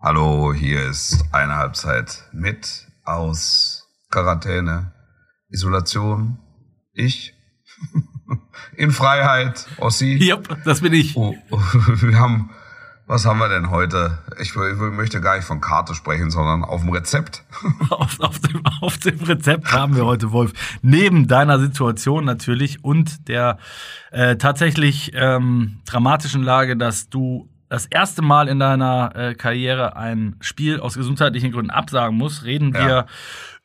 Hallo, hier ist eine Halbzeit mit aus Quarantäne, Isolation, ich in Freiheit, Ossi. Yep, das bin ich. Oh, oh, wir haben, was haben wir denn heute? Ich, ich möchte gar nicht von Karte sprechen, sondern auf dem Rezept. Auf, auf, dem, auf dem Rezept haben wir heute, Wolf, neben deiner Situation natürlich und der äh, tatsächlich ähm, dramatischen Lage, dass du das erste Mal in deiner äh, Karriere ein Spiel aus gesundheitlichen Gründen absagen musst, reden wir Ja.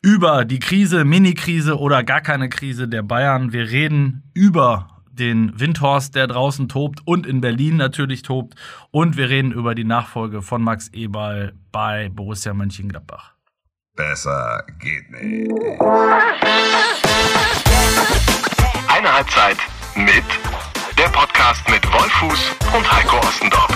über die Krise, Mini-Krise oder gar keine Krise der Bayern. Wir reden über den Windhorst, der draußen tobt und in Berlin natürlich tobt. Und wir reden über die Nachfolge von Max Eberl bei Borussia Mönchengladbach. Besser geht nicht. Eine Halbzeit mit Podcast mit Wolfuß und Heiko Ostendorf.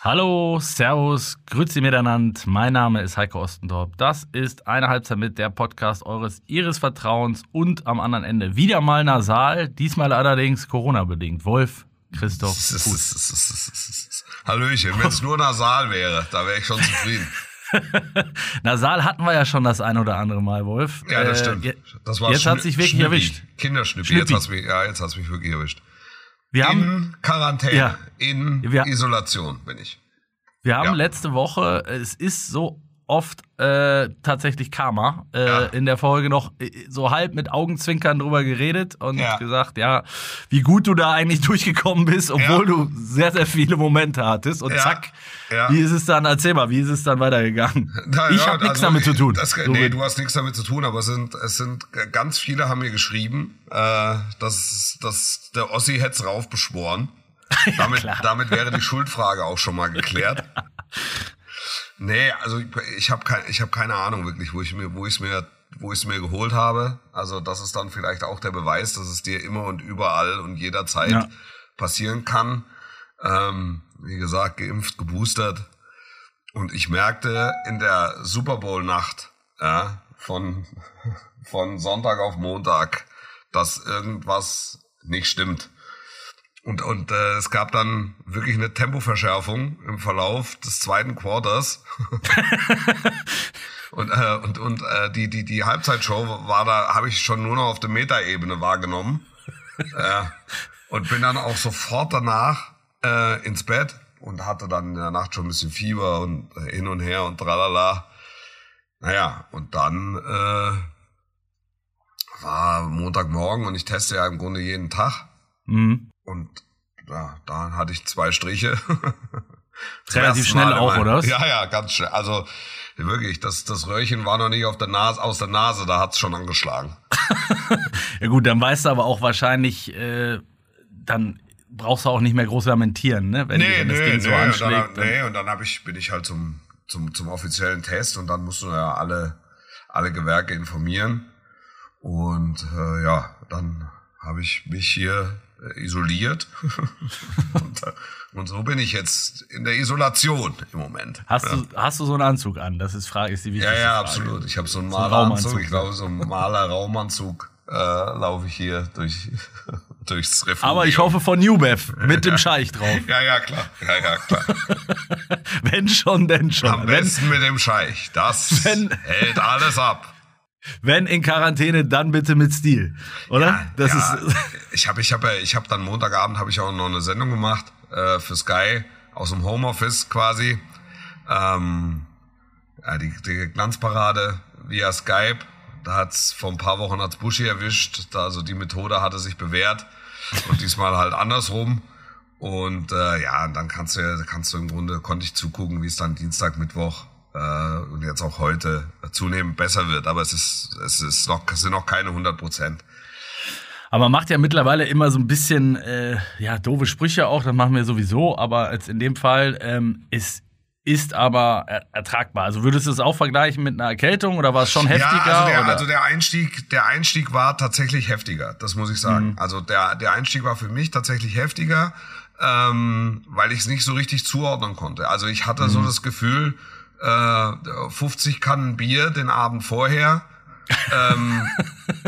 Hallo, Servus, Grüezi miteinander. Mein Name ist Heiko Ostendorp. Das ist eine Halbzeit mit der Podcast eures Ihres Vertrauens und am anderen Ende wieder mal nasal, diesmal allerdings Corona-bedingt. Wolf, Christoph, Fuß. Hallöchen, wenn es nur nasal wäre, da wäre ich schon zufrieden. Nasal hatten wir ja schon das ein oder andere Mal, Wolf. Ja, das Äh, stimmt. Das war jetzt hat sich wirklich Schnüppi. erwischt. Kinderschnüppi. Schnüppi. Jetzt hat's mich, ja, jetzt hat's mich wirklich erwischt. Wir haben, in Quarantäne, Ja. in Wir- Isolation bin ich. wir haben ja. letzte Woche, es ist so oft äh, tatsächlich Karma, äh, Ja. in der Folge noch äh, so halb mit Augenzwinkern drüber geredet und Ja. gesagt, ja, wie gut du da eigentlich durchgekommen bist, obwohl Ja. du sehr, sehr viele Momente hattest. Und zack, wie ist es dann, erzähl mal, wie ist es dann weitergegangen? Na ich ja, habe nichts also, damit zu tun. Das, So nee, du hast nichts damit zu tun, aber es sind, es sind ganz viele haben mir geschrieben, äh, dass, dass der Ossi hätte rauf beschworen. Damit, damit wäre die Schuldfrage auch schon mal geklärt. Nee, also ich, ich habe kein, ich hab keine Ahnung wirklich, wo ich mir, wo ich mir, wo ich es mir geholt habe. Also das ist dann vielleicht auch der Beweis, dass es dir immer und überall und jederzeit Ja. passieren kann. Ähm, wie gesagt, geimpft, geboostert. Und ich merkte in der Super Bowl Nacht, ja, von, von Sonntag auf Montag, dass irgendwas nicht stimmt. Und, und äh, es gab dann wirklich eine Tempoverschärfung im Verlauf des zweiten Quarters. und äh, und, und äh, die, die, die Halbzeitshow war da, habe ich schon nur noch auf der Metaebene wahrgenommen. äh, und bin dann auch sofort danach äh, ins Bett und hatte dann in der Nacht schon ein bisschen Fieber und äh, hin und her und tralala. Naja, und dann äh, war Montagmorgen und ich teste ja im Grunde jeden Tag. Mhm. Und ja, da hatte ich zwei Striche. Relativ schnell auch, oder? Ja, ja, ganz schnell. Also wirklich, das, das Röhrchen war noch nicht auf der Nase, aus der Nase, da hat's schon angeschlagen. Ja gut, dann weißt du aber auch wahrscheinlich, äh, dann brauchst du auch nicht mehr groß lamentieren, ne? Wenn, wenn das Ding so und dann, anschlägt. dann- nee, und dann hab ich, bin ich halt zum, zum, zum offiziellen Test und dann musst du ja alle, alle Gewerke informieren. Und äh, ja, dann habe ich mich hier isoliert. und, äh, und so bin ich jetzt in der Isolation im Moment. Hast, du, hast du so einen Anzug an? Das ist Frage, ist die Ja, wichtigste ja, Frage. absolut. Ich habe so einen So Maleranzug. Raumanzug, ich glaube, so einen Maler-Raumanzug äh, laufe ich hier durch, durchs Refugium. Aber ich hoffe von Newbev mit dem Scheich drauf. Ja, ja, klar. Ja, ja, klar. Wenn schon, denn schon. Am Wenn, besten mit dem Scheich. Das Wenn- hält alles ab. Wenn in Quarantäne, dann bitte mit Stil. Oder? das ja, ist. ich habe ich hab, ja- ich hab dann Montagabend habe ich auch noch eine Sendung gemacht äh, für Sky aus dem Homeoffice quasi. Ähm, ja, die, die Glanzparade via Skype. Da hat's vor ein paar Wochen hat's Buschi erwischt. Da, also die Methode hatte sich bewährt und diesmal halt andersrum. Und äh, ja, dann kannst du ja, kannst du im Grunde konnte ich zugucken, wie es dann Dienstag, Mittwoch äh, und jetzt auch heute zunehmend besser wird. Aber es ist es ist noch es sind noch keine 100 Prozent. Aber macht ja mittlerweile immer so ein bisschen, äh, ja, doofe Sprüche auch, das machen wir sowieso, aber jetzt in dem Fall ähm, ist, ist aber er ertragbar. Also würdest du es auch vergleichen mit einer Erkältung oder war es schon heftiger? Ja, also der, also der Einstieg, der Einstieg war tatsächlich heftiger, das muss ich sagen. Mhm. Also der, der Einstieg war für mich tatsächlich heftiger, ähm, weil ich es nicht so richtig zuordnen konnte. Also ich hatte Mhm. so das Gefühl, äh, 50 Kannen Bier den Abend vorher ähm,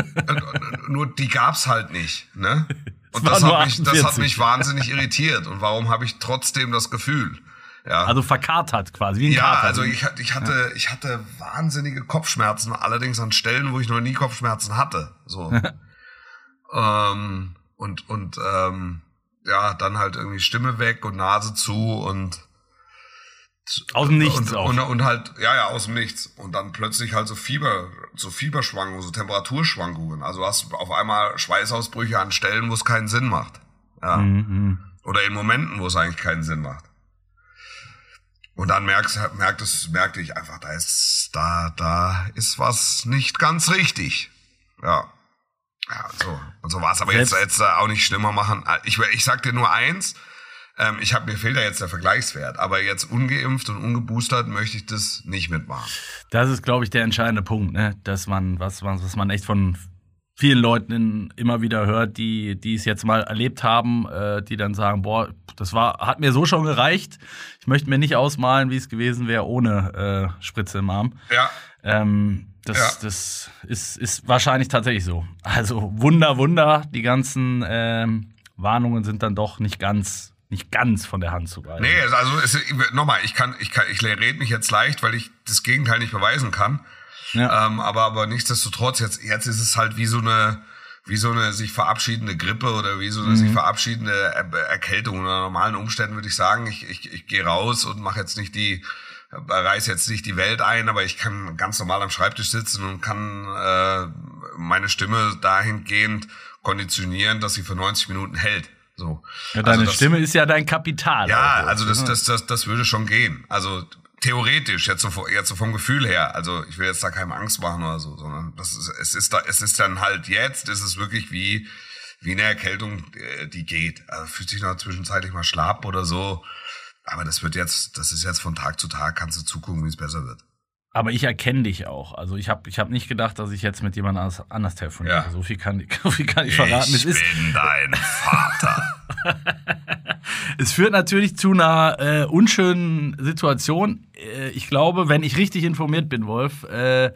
nur die gab's halt nicht. Ne? Und das hat, mich, das hat 48. mich wahnsinnig irritiert. Und warum habe ich trotzdem das Gefühl? Ja. Also verkatert quasi, wie ein Ja, Kater. also ich, hatte- ich hatte, ich hatte wahnsinnige Kopfschmerzen, allerdings an Stellen, wo ich noch nie Kopfschmerzen hatte. So. ähm, und und ähm, ja, dann halt irgendwie Stimme weg und Nase zu und Aus dem Nichts und, auch. und, und halt, ja, ja, aus dem Nichts. Und dann plötzlich halt so Fieber, so Fieberschwankungen, so Temperaturschwankungen. Also hast du auf einmal Schweißausbrüche an Stellen, wo es keinen Sinn macht. Ja. Mhm. Oder in Momenten, wo es eigentlich keinen Sinn macht. Und dann merkst, merkt es, merkte ich einfach, da ist, da, da ist was nicht ganz richtig. Ja. Ja, so. Und so war es. Aber jetzt, Selbst- jetzt äh, auch nicht schlimmer machen. Ich, ich sag dir nur eins. Ähm, ich habe mir fehlt ja jetzt der Vergleichswert. Aber jetzt ungeimpft und ungeboostert möchte ich das nicht mitmachen. Das ist, glaube ich, der entscheidende Punkt, ne? dass man, was, was, was man echt von vielen Leuten immer wieder hört, die, die es jetzt mal erlebt haben, äh, die dann sagen, boah, das war, hat mir so schon gereicht. Ich möchte mir nicht ausmalen, wie es gewesen wäre ohne äh, Spritze im Arm. Ja. Ähm, das, Ja. das ist, ist wahrscheinlich tatsächlich so. Also Wunder, Wunder, die ganzen ähm, Warnungen sind dann doch nicht ganz, nicht ganz von der Hand zu weisen. Nee, also es, nochmal, ich kann, ich kann, ich rede mich jetzt leicht, weil ich das Gegenteil nicht beweisen kann. Ja. Ähm, aber, aber nichtsdestotrotz, jetzt, jetzt ist es halt wie so eine, wie so eine sich verabschiedende Grippe oder wie so eine sich verabschiedende Er- Erkältung. Unter normalen Umständen würde ich sagen, ich, ich, ich gehe raus und mache jetzt nicht die, reiß jetzt nicht die Welt ein, aber ich kann ganz normal am Schreibtisch sitzen und kann äh, meine Stimme dahingehend konditionieren, dass sie für 90 Minuten hält. So. Ja, deine Also das- Stimme ist ja dein Kapital. ja, auch. also das, das, das, das würde schon gehen. Also theoretisch, jetzt so, jetzt so vom Gefühl her. Also ich will jetzt da keinem Angst machen oder so, sondern das ist, es ist da, es ist dann halt jetzt, ist es wirklich wie, wie eine Erkältung, äh, die geht. Also fühlt sich noch zwischenzeitlich mal schlapp oder so. Aber das wird jetzt, das ist jetzt von Tag zu Tag, kannst du zugucken, wie es besser wird. Aber ich erkenne dich auch. Also ich habe ich hab nicht gedacht, dass ich jetzt mit jemand anders, anders telefoniere. Ja. So viel kann, so viel kann ich verraten. Es, Ich ist, bin dein Vater. es führt natürlich zu einer äh, unschönen Situation. Äh, ich glaube, wenn ich richtig informiert bin, Wolf, äh,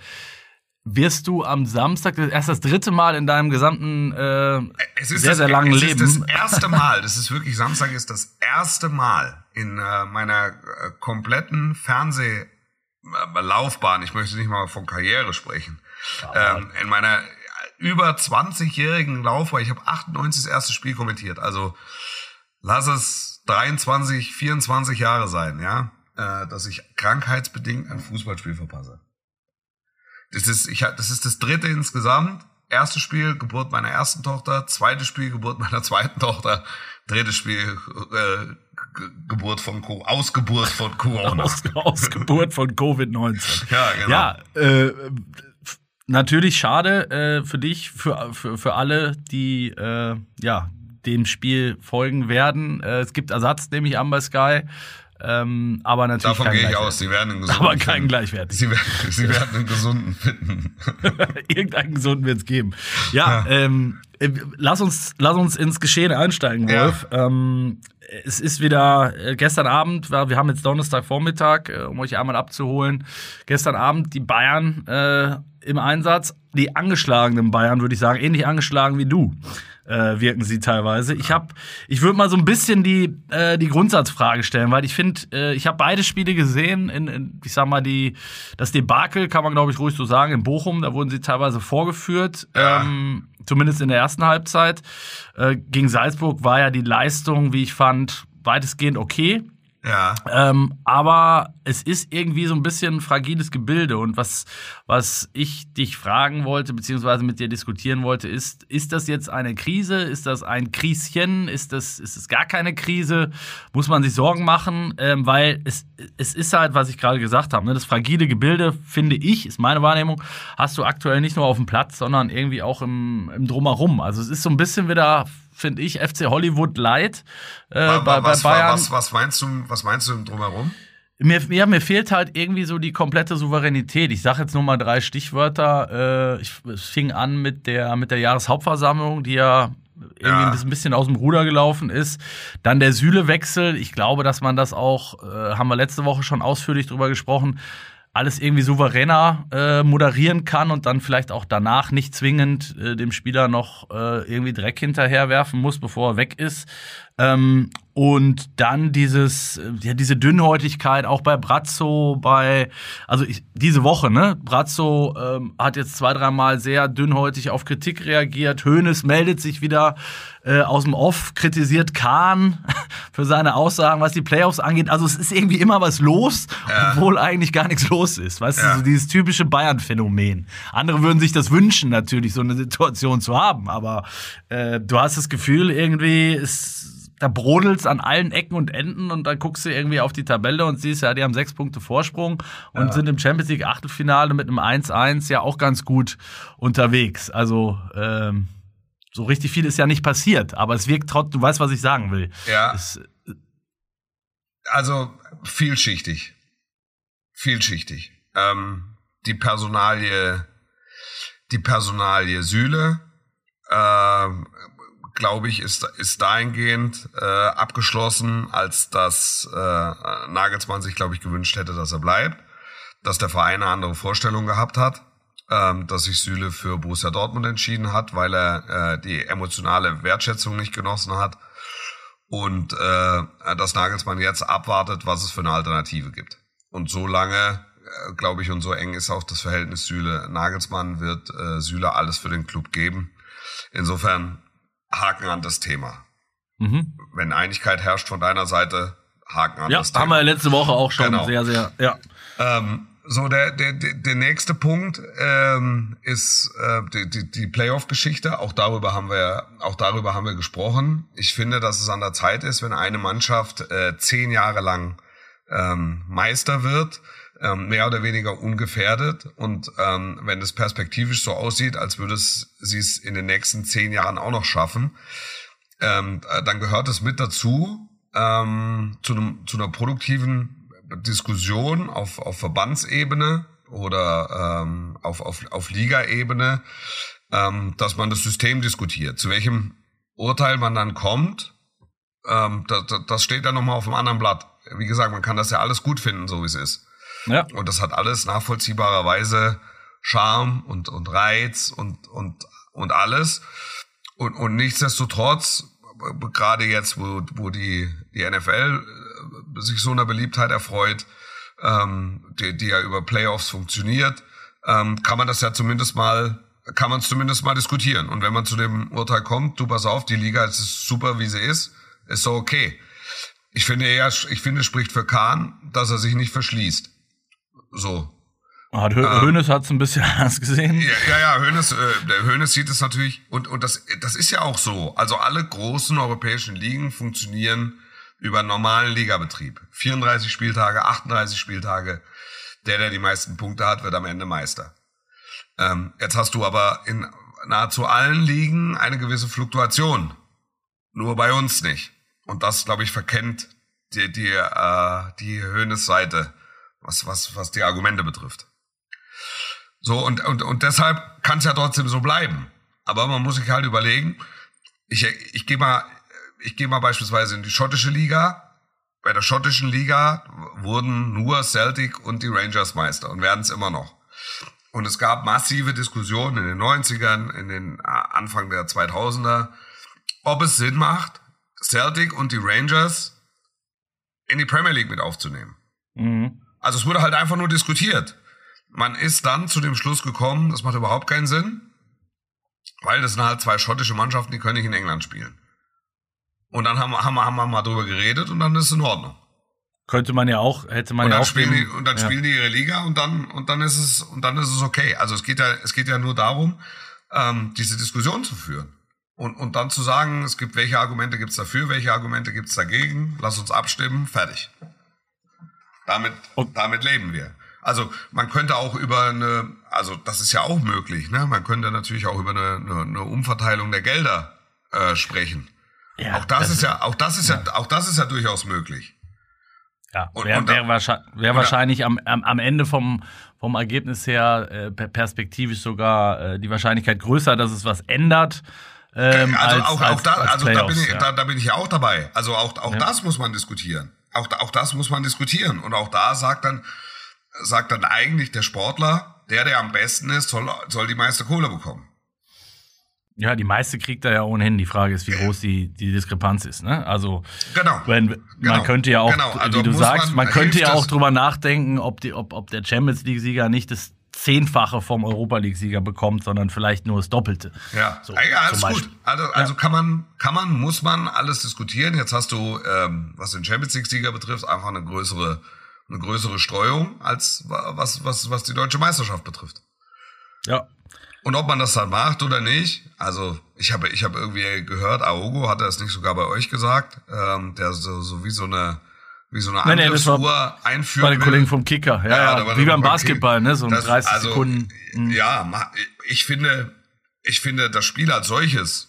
wirst du am Samstag erst das dritte Mal in deinem gesamten äh, Es sehr, sehr langen es Leben. ist das erste Mal, das ist wirklich, Samstag ist das erste Mal in äh, meiner äh, kompletten Fernsehlaufbahn, ich möchte nicht mal von Karriere sprechen, ähm, in meiner über 20-jährigen Laufbahn, ich habe 98 das erste Spiel kommentiert, also lass es 23, 24 Jahre sein, ja, äh, dass ich krankheitsbedingt ein Fußballspiel verpasse. Das ist, ich, das ist das dritte insgesamt. Erstes Spiel, Geburt meiner ersten Tochter. Zweites Spiel, Geburt meiner zweiten Tochter. Drittes Spiel, äh, Ge- Geburt von Co Ausgeburt von Corona. Aus, Ausgeburt von Covid-19. Ja, genau. Ja, äh, natürlich schade äh, für dich, für, für, für alle, die äh, ja, dem Spiel folgen werden. Äh, es gibt Ersatz, nehme ich an bei Sky. Ähm, aber natürlich Davon gehe ich aus. Sie werden einen gesunden Aber kein finden. gleichwertig. Sie werden, sie werden einen gesunden finden. Irgendeinen gesunden wird es geben. Ja, Ähm, äh, lass, uns, lass uns ins Geschehen einsteigen, Ja. Wolf. Ähm, es ist wieder äh, gestern Abend, war- wir haben jetzt Donnerstagvormittag, äh, um euch einmal abzuholen. Gestern Abend die Bayern äh, im Einsatz. Die angeschlagenen Bayern, würde ich sagen, ähnlich angeschlagen wie du. Äh, wirken sie teilweise. Ich habe, ich würde mal so ein bisschen die äh, die Grundsatzfrage stellen, weil ich finde, äh, ich habe beide Spiele gesehen. In, in, ich sag mal die das Debakel kann man glaube ich ruhig so sagen in Bochum. Da wurden sie teilweise vorgeführt. Ja. Ähm, zumindest in der ersten Halbzeit. Äh, gegen Salzburg war ja die Leistung, wie ich fand, weitestgehend okay. Ja. Ähm, aber es ist irgendwie so ein bisschen ein fragiles Gebilde. Und was, was ich dich fragen wollte, beziehungsweise mit dir diskutieren wollte, ist, ist das jetzt eine Krise? Ist das ein Krieschen? Ist das, ist es gar keine Krise? Muss man sich Sorgen machen? Ähm, weil es, es ist halt, was ich gerade gesagt habe, ne, das fragile Gebilde, finde ich, ist meine Wahrnehmung, hast du aktuell nicht nur auf dem Platz, sondern irgendwie auch im, im Drumherum. Also es ist so ein bisschen wieder, finde ich, FC Hollywood Light äh, Wa- bei, bei was, Bayern. was, was meinst du, was meinst du drumherum? Mir, ja, mir fehlt halt irgendwie so die komplette Souveränität. Ich sage jetzt nur mal drei Stichwörter. Äh, ich, es fing an mit der, mit der Jahreshauptversammlung, die ja irgendwie Ja. ein bisschen- aus dem Ruder gelaufen ist. Dann der Süle-Wechsel. Ich glaube, dass man das auch, äh, haben wir letzte Woche schon ausführlich drüber gesprochen, alles irgendwie souveräner äh, moderieren kann und dann vielleicht auch danach nicht zwingend äh, dem Spieler noch äh, irgendwie Dreck hinterherwerfen muss, bevor er weg ist. Ähm, und dann dieses, äh, ja, diese Dünnhäutigkeit auch bei Brazzo, bei, also ich, diese Woche, ne? Brazzo ähm, hat jetzt zwei, dreimal sehr dünnhäutig auf Kritik reagiert. Hoeneß meldet sich wieder äh, aus dem Off, kritisiert Kahn für seine Aussagen, was die Playoffs angeht. Also es ist irgendwie immer was los, Ja. obwohl eigentlich gar nichts los ist. Weißt Ja. du, so dieses typische Bayern-Phänomen. Andere würden sich das wünschen, natürlich, so eine Situation zu haben. Aber äh, du hast das Gefühl, irgendwie ist da brodelt's an allen Ecken und Enden und dann guckst du irgendwie auf die Tabelle und siehst, ja, die haben sechs Punkte Vorsprung und sind im Champions League Achtelfinale mit einem 1-1 ja auch ganz gut unterwegs. Also ähm, so richtig viel ist ja nicht passiert, aber es wirkt trotzdem, du weißt, was ich sagen will. Ja. Es, Also vielschichtig. Vielschichtig. Ähm, die Personalie, die Personalie Süle, ähm, glaube ich, ist, ist dahingehend äh, abgeschlossen, als dass äh, Nagelsmann sich, glaube ich, gewünscht hätte, dass er bleibt, dass der Verein eine andere Vorstellung gehabt hat, ähm, dass sich Süle für Borussia Dortmund entschieden hat, weil er äh, die emotionale Wertschätzung nicht genossen hat und äh, dass Nagelsmann jetzt abwartet, was es für eine Alternative gibt. Und so lange, äh, glaube ich, und so eng ist auch das Verhältnis Süle-Nagelsmann, wird äh, Süle alles für den Club geben. Insofern Haken an das Thema. mhm. Wenn Einigkeit herrscht von deiner Seite, Haken an Ja, das Thema. haben wir letzte Woche auch schon Genau. sehr, sehr, ja. Ähm, so, der, der, der der nächste Punkt ähm, ist äh, die, die, die Playoff-Geschichte. Auch darüber haben wir, auch darüber haben wir gesprochen. Ich finde, dass es an der Zeit ist, wenn eine Mannschaft äh, zehn Jahre lang ähm, Meister wird, ähm, mehr oder weniger ungefährdet und ähm, wenn es perspektivisch so aussieht, als würde es sie es in den nächsten zehn Jahren auch noch schaffen, ähm, äh, dann gehört es mit dazu, ähm, zu, einem, zu einer produktiven Diskussion auf, auf Verbandsebene oder ähm, auf, auf, auf Ligaebene, ähm, dass man das System diskutiert. Zu welchem Urteil man dann kommt, ähm, das, das steht dann nochmal auf einem anderen Blatt. Wie gesagt, man kann das ja alles gut finden, so wie es ist. Ja, Und das hat alles nachvollziehbarerweise Charme und, und Reiz und, und, und alles. Und, und nichtsdestotrotz, gerade jetzt, wo, wo die, die NFL äh, sich so einer Beliebtheit erfreut, ähm, die, die ja über Playoffs funktioniert, ähm, kann man das ja zumindest mal, kann man es zumindest mal diskutieren. Und wenn man zu dem Urteil kommt, du pass auf, die Liga ist super, wie sie ist, ist so okay. Ich finde eher, ich finde, es spricht für Kahn, dass er sich nicht verschließt. So. hat Hö Hoeneß hat's ein bisschen anders gesehen. Ja, ja, Hönes, äh, der Hönes sieht es natürlich, und, und das, das ist ja auch so. Also alle großen europäischen Ligen funktionieren über normalen Ligabetrieb. 34 Spieltage, 38 Spieltage. Der, der die meisten Punkte hat, wird am Ende Meister. Ähm, jetzt hast du aber in nahezu allen Ligen eine gewisse Fluktuation. Nur bei uns nicht. Und das, glaube ich, verkennt die, die, äh, die Hönes-Seite, was, was, was die Argumente betrifft. So, und, und, und deshalb kann es ja trotzdem so bleiben. Aber man muss sich halt überlegen, ich, ich gehe mal, ich gehe mal beispielsweise in die schottische Liga. Bei der schottischen Liga wurden nur Celtic und die Rangers Meister und werden es immer noch. Und es gab massive Diskussionen in den 90ern, in den äh, Anfang der 2000er, ob es Sinn macht, Celtic und die Rangers in die Premier League mit aufzunehmen. Mhm. Also es wurde halt einfach nur diskutiert. Man ist dann zu dem Schluss gekommen, das macht überhaupt keinen Sinn, weil das sind halt zwei schottische Mannschaften, die können nicht in England spielen. Und dann haben, wir- haben, wir- haben wir mal drüber geredet und dann ist es in Ordnung. Könnte man ja auch, hätte man Und ja dann, auch spielen, die, und dann ja. spielen die ihre Liga und dann, und dann ist es, und dann ist es okay. Also es geht ja, es geht ja nur darum, ähm, diese Diskussion zu führen. Und, und dann zu sagen, es gibt, welche Argumente gibt's dafür, welche Argumente gibt's dagegen, lass uns abstimmen, fertig. Damit, Und- damit leben wir. Also man könnte auch über eine, also das ist ja auch möglich, ne? Man könnte natürlich auch über eine, eine, eine Umverteilung der Gelder äh, sprechen. Ja, auch das, ist ja, auch das ist ja, auch das ist ja durchaus möglich. Ja, Und- wäre wär wahrscheinlich, wär wahrscheinlich am, am, am Ende vom, vom Ergebnis her äh, per- perspektivisch sogar äh, die Wahrscheinlichkeit größer, dass es was ändert. Ähm, also als, auch, als, auch da, als also da bin, ich, ja. da, da bin ich ja auch dabei. Also auch, auch Ja. das muss man diskutieren. Auch, auch das muss man diskutieren. Und auch da sagt dann, sagt dann eigentlich der Sportler, der, der am besten ist, soll, soll die meiste Kohle bekommen. Ja, die meiste kriegt er ja ohnehin. Die Frage ist, wie groß die, die Diskrepanz ist. Ne? Also, Genau. wenn, man Genau. könnte ja auch, Genau. Also wie du sagst, man- man, könnte ja auch drüber nachdenken, ob, die, ob, ob der Champions League-Sieger nicht das Zehnfache vom Europa League-Sieger bekommt, sondern vielleicht nur das Doppelte. Ja, So, ja, alles gut. Also, also kann man, kann man, muss man alles diskutieren. Jetzt hast du, ähm, was den Champions League-Sieger betrifft, einfach eine größere, eine größere Streuung als wa- was, was, was die deutsche Meisterschaft betrifft. Ja. Und ob man das dann macht oder nicht, also ich habe ich habe irgendwie gehört, Aogo hat das nicht sogar bei euch gesagt, ähm, der so, so wie so eine wie so eine Nee, nee, das war einführen Bei den. Kollegen vom Kicker. Ja, ja, war wie beim Basketball, Kick. ne? So ein Das- 30 also, Sekunden. Mhm. Ja, ich finde, ich finde das Spiel als solches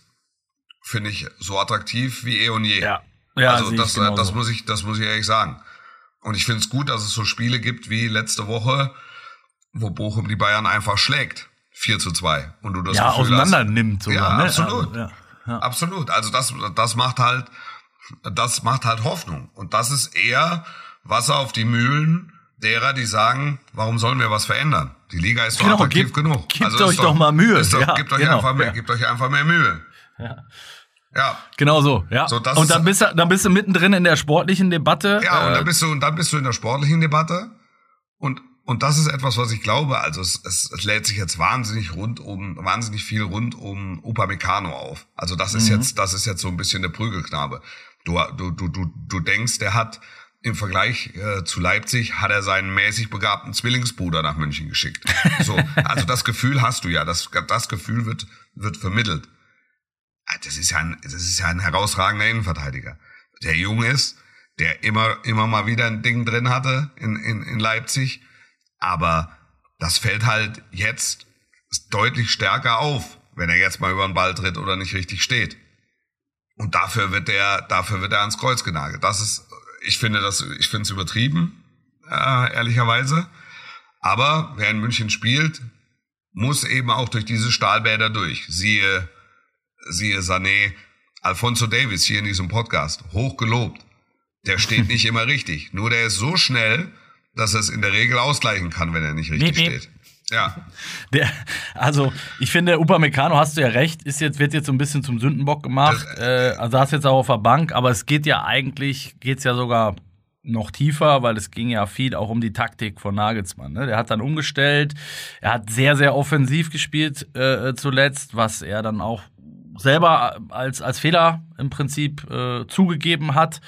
finde ich so attraktiv wie eh und je. Ja. Ja, also das, genauso. das muss ich, das muss ich ehrlich sagen. Und ich finde es gut, dass es so Spiele gibt wie letzte Woche, wo Bochum die Bayern einfach schlägt. 4 zu 2. Und du das ja, Gefühl auseinander hast, nimmt sogar. Ja, ne? absolut. Also, ja. Ja. Absolut. Also das, das macht halt, das macht halt Hoffnung. Und das ist eher Wasser auf die Mühlen derer, die sagen, warum sollen wir was verändern? Die Liga ist doch Genau, attraktiv gebt- genug. gebt ist euch doch mal Mühe. Doch, Ja, gebt, euch genau, einfach mehr, ja. gebt euch einfach mehr Mühe. Ja. Genau so, ja. So, und dann bist, du, dann bist du mittendrin in der sportlichen Debatte. Ja, und Äh, dann bist du, und dann bist du in der sportlichen Debatte. Und, und das ist etwas, was ich glaube, also es, es, es lädt sich jetzt wahnsinnig rund um, wahnsinnig viel rund um Upamecano auf. Also das Mhm. ist jetzt, das ist jetzt so ein bisschen der Prügelknabe. Du, du, du, du, du denkst, der hat im Vergleich äh, zu Leipzig hat er seinen mäßig begabten Zwillingsbruder nach München geschickt. So, also das Gefühl hast du ja, das, das Gefühl wird, wird vermittelt. Ah, Das ist ja ein, das ist ja ein herausragender Innenverteidiger. Der jung ist, der immer, immer mal wieder ein Ding drin hatte in, in, in Leipzig. Aber das fällt halt jetzt deutlich stärker auf, wenn er jetzt mal über den Ball tritt oder nicht richtig steht. Und dafür wird er, dafür wird er ans Kreuz genagelt. Das ist, ich finde das, ich finde es übertrieben, äh, ehrlicherweise. Aber wer in München spielt, muss eben auch durch diese Stahlbäder durch. Siehe, siehe Sané, Alfonso Davis hier in diesem Podcast, hoch gelobt. Der steht nicht immer richtig. Nur der ist so schnell, dass er es in der Regel ausgleichen kann, wenn er nicht richtig miep. steht. Ja, Der, also, ich finde, Upamecano, hast du ja recht, ist jetzt, wird jetzt so ein bisschen zum Sündenbock gemacht. äh, also, saß jetzt auch auf der Bank, aber es geht ja eigentlich, geht's ja sogar noch tiefer, weil es ging ja viel auch um die Taktik von Nagelsmann. Ne? Der hat dann umgestellt, er hat sehr, sehr offensiv gespielt äh, zuletzt, was er dann auch selber als, als Fehler im Prinzip äh, zugegeben hat.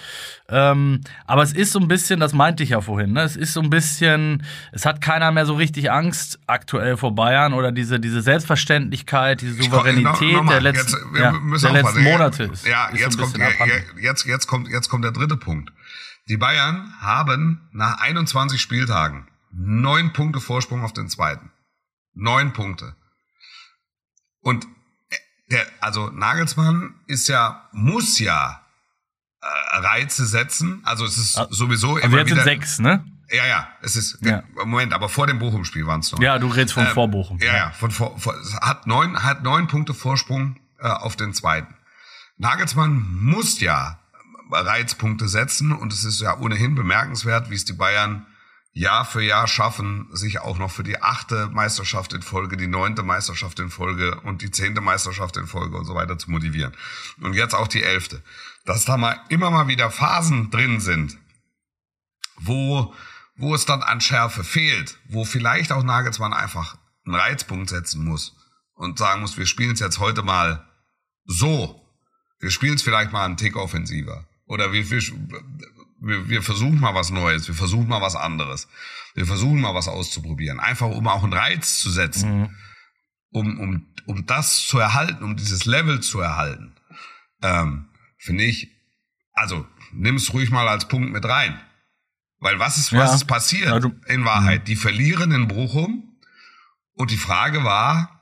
Ähm, aber es ist so ein bisschen, das meinte ich ja vorhin, ne? es ist so ein bisschen, es hat keiner mehr so richtig Angst aktuell vor Bayern oder diese, diese Selbstverständlichkeit, diese komm- Souveränität noch- noch mal, der letzten, jetzt, wir ja, müssen der aufpassen. letzten Monate ist. Ja, ist jetzt, kommt, jetzt, jetzt, kommt, jetzt kommt der dritte Punkt. Die Bayern haben nach 21 Spieltagen neun Punkte Vorsprung auf den zweiten. Neun Punkte. Und äh, der, also Nagelsmann ist ja, muss ja äh, Reize setzen. Also es ist Ah, sowieso Also immer jetzt sind wieder. sechs, ne? Ja, ja, es ist, Ja. Moment, aber vor dem Bochum-Spiel waren es noch. Ja, du redest von Ähm, Vorbochum. Ja, ja, von vor, vor, hat neun, hat neun Punkte Vorsprung äh, auf den zweiten. Nagelsmann muss ja Reizpunkte setzen und es ist ja ohnehin bemerkenswert, wie es die Bayern Jahr für Jahr schaffen, sich auch noch für die achte Meisterschaft in Folge, die neunte Meisterschaft in Folge und die zehnte Meisterschaft in Folge und so weiter zu motivieren. Und jetzt auch die elfte. Dass da mal immer mal wieder Phasen drin sind, wo, wo es dann an Schärfe fehlt, wo vielleicht auch Nagelsmann einfach einen Reizpunkt setzen muss und sagen muss, wir spielen es jetzt heute mal so. Wir spielen es vielleicht mal einen Tick offensiver. Oder wir, wir, wir, wir versuchen mal was Neues, wir versuchen mal was anderes. Wir versuchen mal was auszuprobieren. Einfach um auch einen Reiz zu setzen. Um, um, um das zu erhalten, um dieses Level zu erhalten. Ähm, Finde ich, also nimm's ruhig mal als Punkt mit rein. Weil was ist, was Ja. ist passiert Ja, in Wahrheit? Die verlieren in Bochum und die Frage war,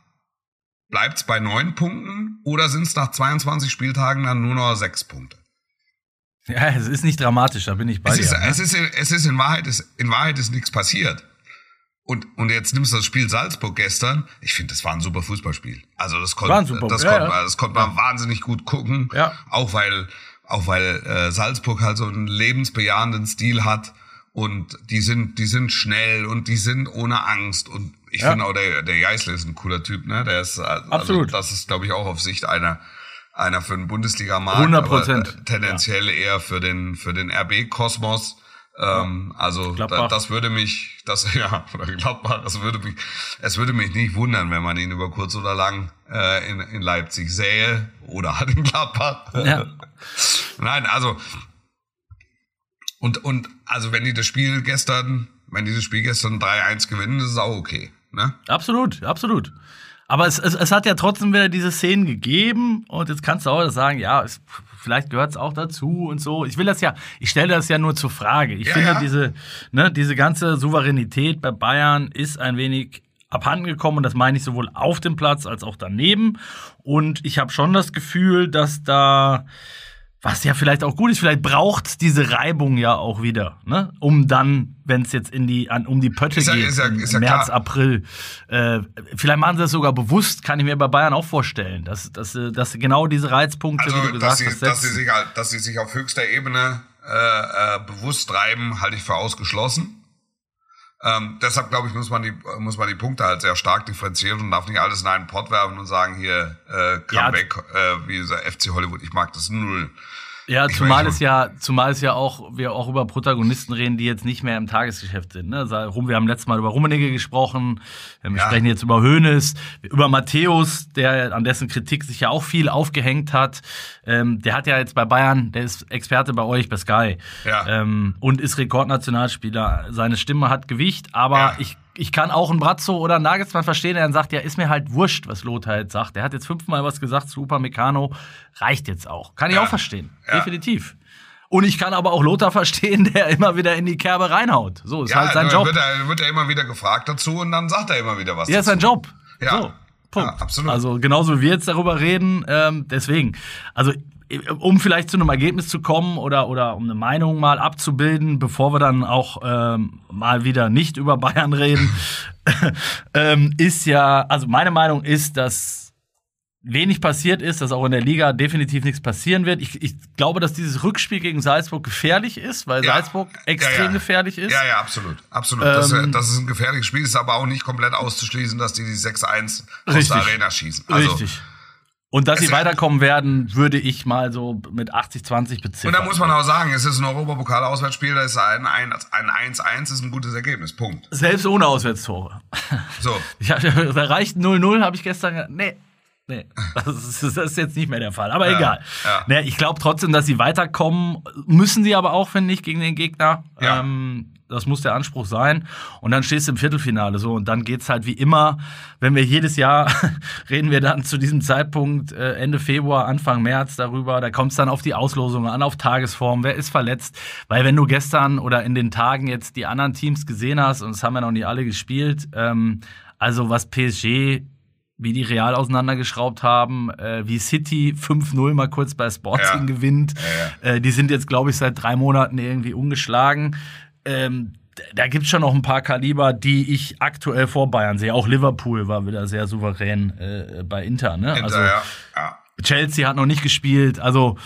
bleibt's bei neun Punkten oder sind's nach 22 Spieltagen dann nur noch sechs Punkte? Ja, es ist nicht dramatisch, da bin ich bei Es dir. ist, ne? es ist, es ist in Wahrheit, ist, in Wahrheit ist nichts passiert. Und, und jetzt nimmst du das Spiel Salzburg gestern. Ich finde, das war ein super Fußballspiel. Also das konnte, super- das ja, konnte, ja. man, das konnte man wahnsinnig gut gucken. Ja. Auch weil, auch weil äh, Salzburg halt so einen lebensbejahenden Stil hat Und die sind, die sind schnell und die sind ohne Angst. Und ich Ja. finde auch, der, der Geisler ist ein cooler Typ, ne? Der ist, also, Absolut. das ist, glaube ich, auch auf Sicht einer, einer für den Bundesliga-Markt. 100%. aber, äh, Tendenziell eher für den, für den RB-Kosmos. Ähm, also, da, das würde mich, das, ja, oder Gladbach, das würde mich, es würde mich nicht wundern, wenn man ihn über kurz oder lang, äh, in, in Leipzig sähe oder halt in Gladbach. Ja. Nein, also und und also wenn die das Spiel gestern, wenn die das Spiel gestern 3-1 gewinnen, ist es auch okay, ne? Absolut, absolut. Aber es, es, es hat ja trotzdem wieder diese Szenen gegeben und jetzt kannst du auch sagen, ja, es, vielleicht gehört es auch dazu und so. Ich will das ja, ich stelle das ja nur zur Frage. Ich Ja, finde, ja. diese, ne, diese ganze Souveränität bei Bayern ist ein wenig abhanden gekommen und das meine ich sowohl auf dem Platz als auch daneben. Und ich habe schon das Gefühl, dass da was ja vielleicht auch gut ist, vielleicht braucht diese Reibung ja auch wieder, ne? Um dann, wenn es jetzt in die an, um die Pötte Ist ja- geht, ist ja- ist ja März, klar. April. Äh, vielleicht machen sie das sogar bewusst, kann ich mir bei Bayern auch vorstellen, dass, dass, äh, dass genau diese Reizpunkte, wie du Also, gesagt dass sie, hast, dass sie sich halt, dass sie sich auf höchster Ebene äh, äh, bewusst treiben, halte ich für ausgeschlossen. Ähm, deshalb glaube ich, muss man die muss man die Punkte halt sehr stark differenzieren und darf nicht alles in einen Pott werfen und sagen hier äh, Ja. Comeback, äh, wie dieser FC Hollywood. Ich mag das null. Ja, zumal es ja, zumal es ja auch, wir auch über Protagonisten reden, die jetzt nicht mehr im Tagesgeschäft sind. Ne? Also, Wir haben letztes Mal über Rummenigge gesprochen, wir Ja. sprechen jetzt über Hoeneß, über Matthäus, der an dessen Kritik sich ja auch viel aufgehängt hat. Ähm, der hat ja jetzt bei Bayern, der ist Experte bei euch, bei Sky. Ja. Ähm, und ist Rekordnationalspieler. Seine Stimme hat Gewicht, aber Ja. ich ich kann auch einen Brazzo oder einen Nagelsmann verstehen, der dann sagt, ja, ist mir halt wurscht, was Lothar jetzt sagt. Der hat jetzt fünfmal was gesagt zu Upamecano, reicht jetzt auch. Kann ich Ja. auch verstehen. Ja. Definitiv. Und ich kann aber auch Lothar verstehen, der immer wieder in die Kerbe reinhaut. So, ist Ja, halt sein Job. Wird er, wird er immer wieder gefragt dazu und dann sagt er immer wieder was Ja, ist dazu. sein Job. Ja. So, Punkt. Ja, absolut. Also genauso wie wir jetzt darüber reden, ähm, deswegen. Also um vielleicht zu einem Ergebnis zu kommen oder, oder um eine Meinung mal abzubilden, bevor wir dann auch ähm, mal wieder nicht über Bayern reden, ähm, ist ja, also meine Meinung ist, dass wenig passiert ist, dass auch in der Liga definitiv nichts passieren wird. Ich, ich glaube, dass dieses Rückspiel gegen Salzburg gefährlich ist, weil Ja. Salzburg extrem Ja, ja. gefährlich ist. Ja, ja, absolut. Absolut. das, Ähm, das ist ein gefährliches Spiel, ist aber auch nicht komplett auszuschließen, dass die die 6-1 aus der Arena schießen. Also, Richtig. Und dass sie Es- weiterkommen werden, würde ich mal so mit 80-20 beziffern. Und da muss man auch sagen, es ist ein Europapokal-Auswärtsspiel, da ist ein ein- ein 1-1 ist ein gutes Ergebnis. Punkt. Selbst ohne Auswärtstore. So. Ich hab, da reicht 0-0, habe ich gestern gesagt. Nee. Nee, das ist, das ist jetzt nicht mehr der Fall. Aber Ja, egal. ja. Nee, ich glaube trotzdem, dass sie weiterkommen. Müssen sie aber auch, finde ich, gegen den Gegner. Ja. Ähm, das muss der Anspruch sein. Und dann stehst du im Viertelfinale so. Und dann geht's halt wie immer, wenn wir jedes Jahr reden wir dann zu diesem Zeitpunkt äh, Ende Februar, Anfang März darüber. Da kommt es dann auf die Auslosungen an, auf Tagesform, wer ist verletzt. Weil wenn du gestern oder in den Tagen jetzt die anderen Teams gesehen hast, und es haben ja noch nicht alle gespielt, ähm, also was PSG wie die Real auseinandergeschraubt haben, äh, wie City 5-0 mal kurz bei Sporting Ja. gewinnt. Ja, Äh, die sind jetzt, glaube ich, seit drei Monaten irgendwie ungeschlagen. Ähm, da gibt's schon noch ein paar Kaliber, die ich aktuell vor Bayern sehe. Auch Liverpool war wieder sehr souverän äh, bei Inter. Ne? Hinter, also ja. ja. Chelsea hat noch nicht gespielt. Also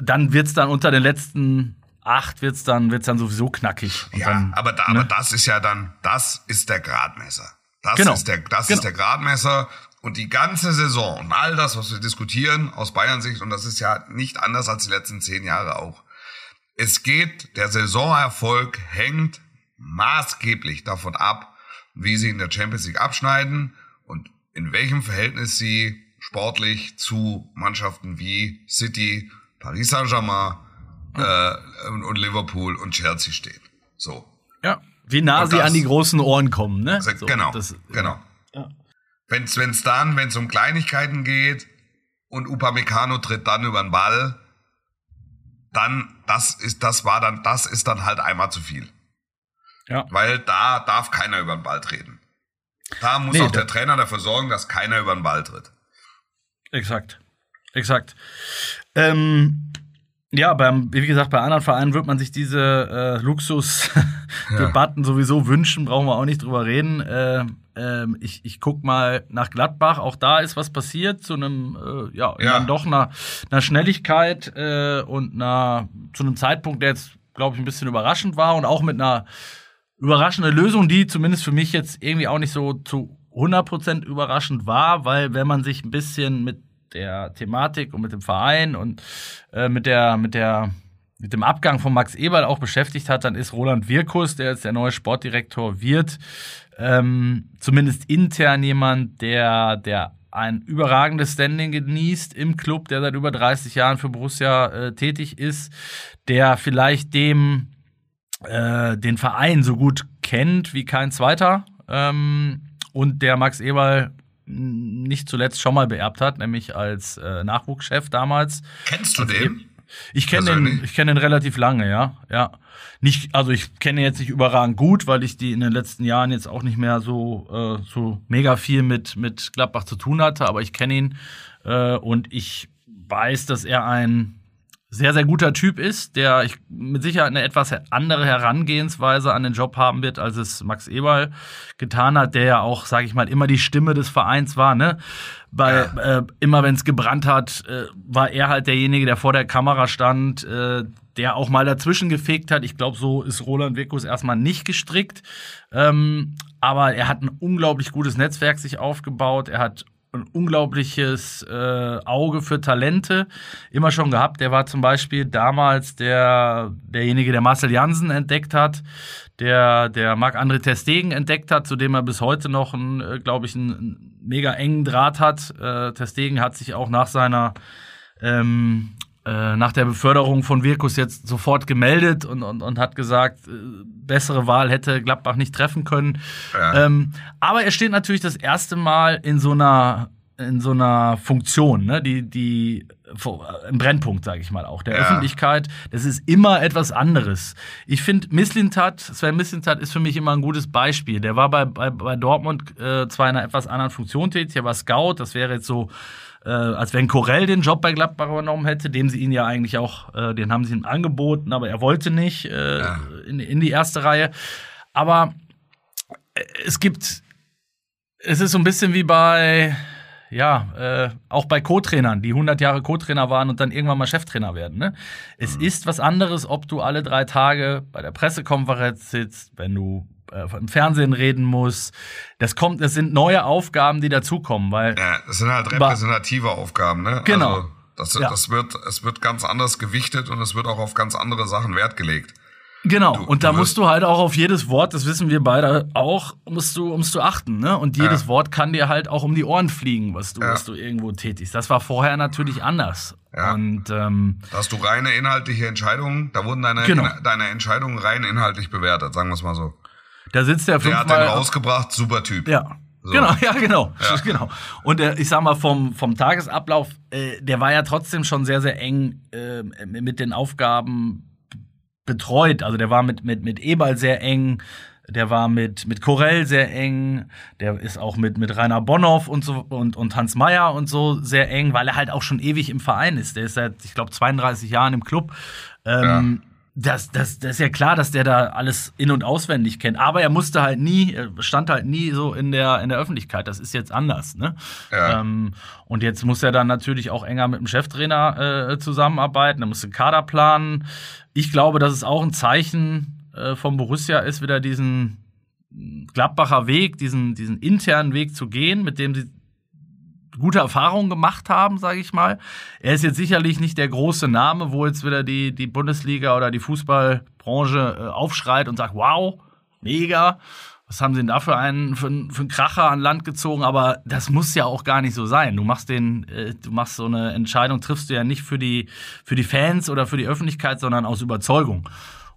dann wird's dann unter den letzten acht wird's dann wird's dann sowieso knackig. Ja, dann, aber, da, ne? aber das ist ja dann, das ist der Gradmesser. Das Genau. ist der, das Genau. ist der Gradmesser. Und die ganze Saison und all das, was wir diskutieren aus Bayern Sicht, und das ist ja nicht anders als die letzten zehn Jahre auch. Es geht, der Saisonerfolg hängt maßgeblich davon ab, wie sie in der Champions League abschneiden und in welchem Verhältnis sie sportlich zu Mannschaften wie City, Paris Saint-Germain äh, und, Liverpool und Chelsea stehen. So. ja, wie nah Und sie das- an die großen Ohren kommen. Ne? Also, So, genau, das- genau. Ja. Wenn's, wenn's dann, wenn's um Kleinigkeiten geht und Upamecano tritt dann über den Ball, dann, das ist, das war dann, das ist dann halt einmal zu viel. Ja. Weil da darf keiner über den Ball treten. Da muss Nee, auch der Trainer dafür sorgen, dass keiner über den Ball tritt. Exakt. Exakt. Ähm, ja, beim, wie gesagt, bei anderen Vereinen wird man sich diese äh, Luxusdebatten sowieso wünschen, brauchen wir auch nicht drüber reden. Äh, ähm, ich ich guck mal nach Gladbach, auch da ist was passiert zu einem, äh, ja, Ja. dann doch einer, einer Schnelligkeit äh, und einer, zu einem Zeitpunkt, der jetzt glaube ich, ein bisschen überraschend war und auch mit einer überraschenden Lösung, die zumindest für mich jetzt irgendwie auch nicht so zu 100% überraschend war, weil wenn man sich ein bisschen mit der Thematik und mit dem Verein und äh, mit der mit der mit dem Abgang von Max Eberl auch beschäftigt hat, dann ist Roland Wirkus, der jetzt der neue Sportdirektor wird, ähm, zumindest intern jemand, der der ein überragendes Standing genießt im Club, der seit über 30 Jahren für Borussia äh, tätig ist, der vielleicht dem äh, den Verein so gut kennt wie kein zweiter ähm, und der Max Eberl nicht zuletzt schon mal beerbt hat, nämlich als äh, Nachwuchschef damals. Kennst du den? Ich kenne den, Persönlich? ich kenne den relativ lange, ja, ja. Nicht, also ich kenne ihn jetzt nicht überragend gut, weil ich die in den letzten Jahren jetzt auch nicht mehr so äh, so mega viel mit mit Gladbach zu tun hatte, aber ich kenne ihn äh, und ich weiß, dass er ein sehr, sehr guter Typ ist, der ich mit Sicherheit eine etwas andere Herangehensweise an den Job haben wird, als es Max Eberl getan hat, der ja auch, sage ich mal, immer die Stimme des Vereins war. Ne? Bei, äh, immer wenn es gebrannt hat, äh, war er halt derjenige, der vor der Kamera stand, äh, der auch mal dazwischen gefegt hat. Ich glaube, so ist Roland Wirkus erstmal nicht gestrickt. Ähm, aber er hat ein unglaublich gutes Netzwerk sich aufgebaut. Er hat ein unglaubliches äh, Auge für Talente immer schon gehabt. Der war zum Beispiel damals der, derjenige, der Marcel Jansen entdeckt hat, der, der Marc-André Testegen entdeckt hat, zu dem er bis heute noch, äh, glaube ich, einen, einen mega engen Draht hat. Äh, Testegen hat sich auch nach seiner ähm, äh, nach der Beförderung von Wirkus jetzt sofort gemeldet und, und, und hat gesagt, äh, bessere Wahl hätte Gladbach nicht treffen können. Ja. Ähm, aber er steht natürlich das erste Mal in so einer in so einer Funktion, ne, die die im Brennpunkt, sage ich mal auch, der Ja. Öffentlichkeit. Das ist immer etwas anderes. Ich finde, Misslintat, Sven Misslintat ist für mich immer ein gutes Beispiel. Der war bei, bei, bei Dortmund äh, zwar in einer etwas anderen Funktion tätig, er war Scout, das wäre jetzt so äh, als wenn Corell den Job bei Gladbach übernommen hätte, dem sie ihn ja eigentlich auch, äh, den haben sie ihm angeboten, aber er wollte nicht äh, Ja. in, in die erste Reihe. Aber äh, es gibt, es ist so ein bisschen wie bei, ja, äh, auch bei Co-Trainern, die 100 Jahre Co-Trainer waren und dann irgendwann mal Cheftrainer werden. Ne? Es ist was anderes, ob du alle drei Tage bei der Pressekonferenz sitzt, wenn du äh, im Fernsehen reden musst. Das kommt, das sind neue Aufgaben, die dazukommen, weil Ja, das sind halt repräsentative Aufgaben, ne? Genau. Also, das, Ja. das wird, es wird ganz anders gewichtet und es wird auch auf ganz andere Sachen Wert gelegt. Genau, Du- und da du musst du halt auch auf jedes Wort, das wissen wir beide auch, musst du, musst du achten, ne? Und jedes Ja. Wort kann dir halt auch um die Ohren fliegen, was du, Ja. was du irgendwo tätigst. Das war vorher natürlich anders. Ja. Und ähm, Da hast du reine inhaltliche Entscheidungen, da wurden deine, Genau. deine Entscheidungen rein inhaltlich bewertet, sagen wir es mal so. Da sitzt der Der hat den fünfmal. rausgebracht, super Typ. Ja. So. Genau, ja, genau. Ja. genau. Und der, ich sag mal, vom, vom Tagesablauf, äh, der war ja trotzdem schon sehr, sehr eng äh, mit den Aufgaben betreut. Also der war mit, mit, mit Eberl sehr eng, der war mit, mit Corell sehr eng, der ist auch mit, mit Rainer Bonhoff und so und, und Hans Meyer und so sehr eng, weil er halt auch schon ewig im Verein ist. Der ist seit, ich glaube, 32 Jahren im Club. Ähm, das, das, das ist ja klar, dass der da alles in- und auswendig kennt. Aber er musste halt nie, er stand halt nie so in der, in der Öffentlichkeit. Das ist jetzt anders, ne? Ja. Ähm, und jetzt muss er dann natürlich auch enger mit dem Cheftrainer äh, zusammenarbeiten. Er muss den Kader planen. Ich glaube, dass es auch ein Zeichen äh, vom Borussia ist, wieder diesen Gladbacher Weg, diesen, diesen internen Weg zu gehen, mit dem sie gute Erfahrungen gemacht haben, sage ich mal. Er ist jetzt sicherlich nicht der große Name, wo jetzt wieder die, die Bundesliga oder die Fußballbranche äh, aufschreit und sagt, wow, mega. Was haben sie denn da für einen, für, für einen Kracher an Land gezogen? Aber das muss ja auch gar nicht so sein. Du machst den, äh, du machst so eine Entscheidung, triffst du ja nicht für die, für die Fans oder für die Öffentlichkeit, sondern aus Überzeugung.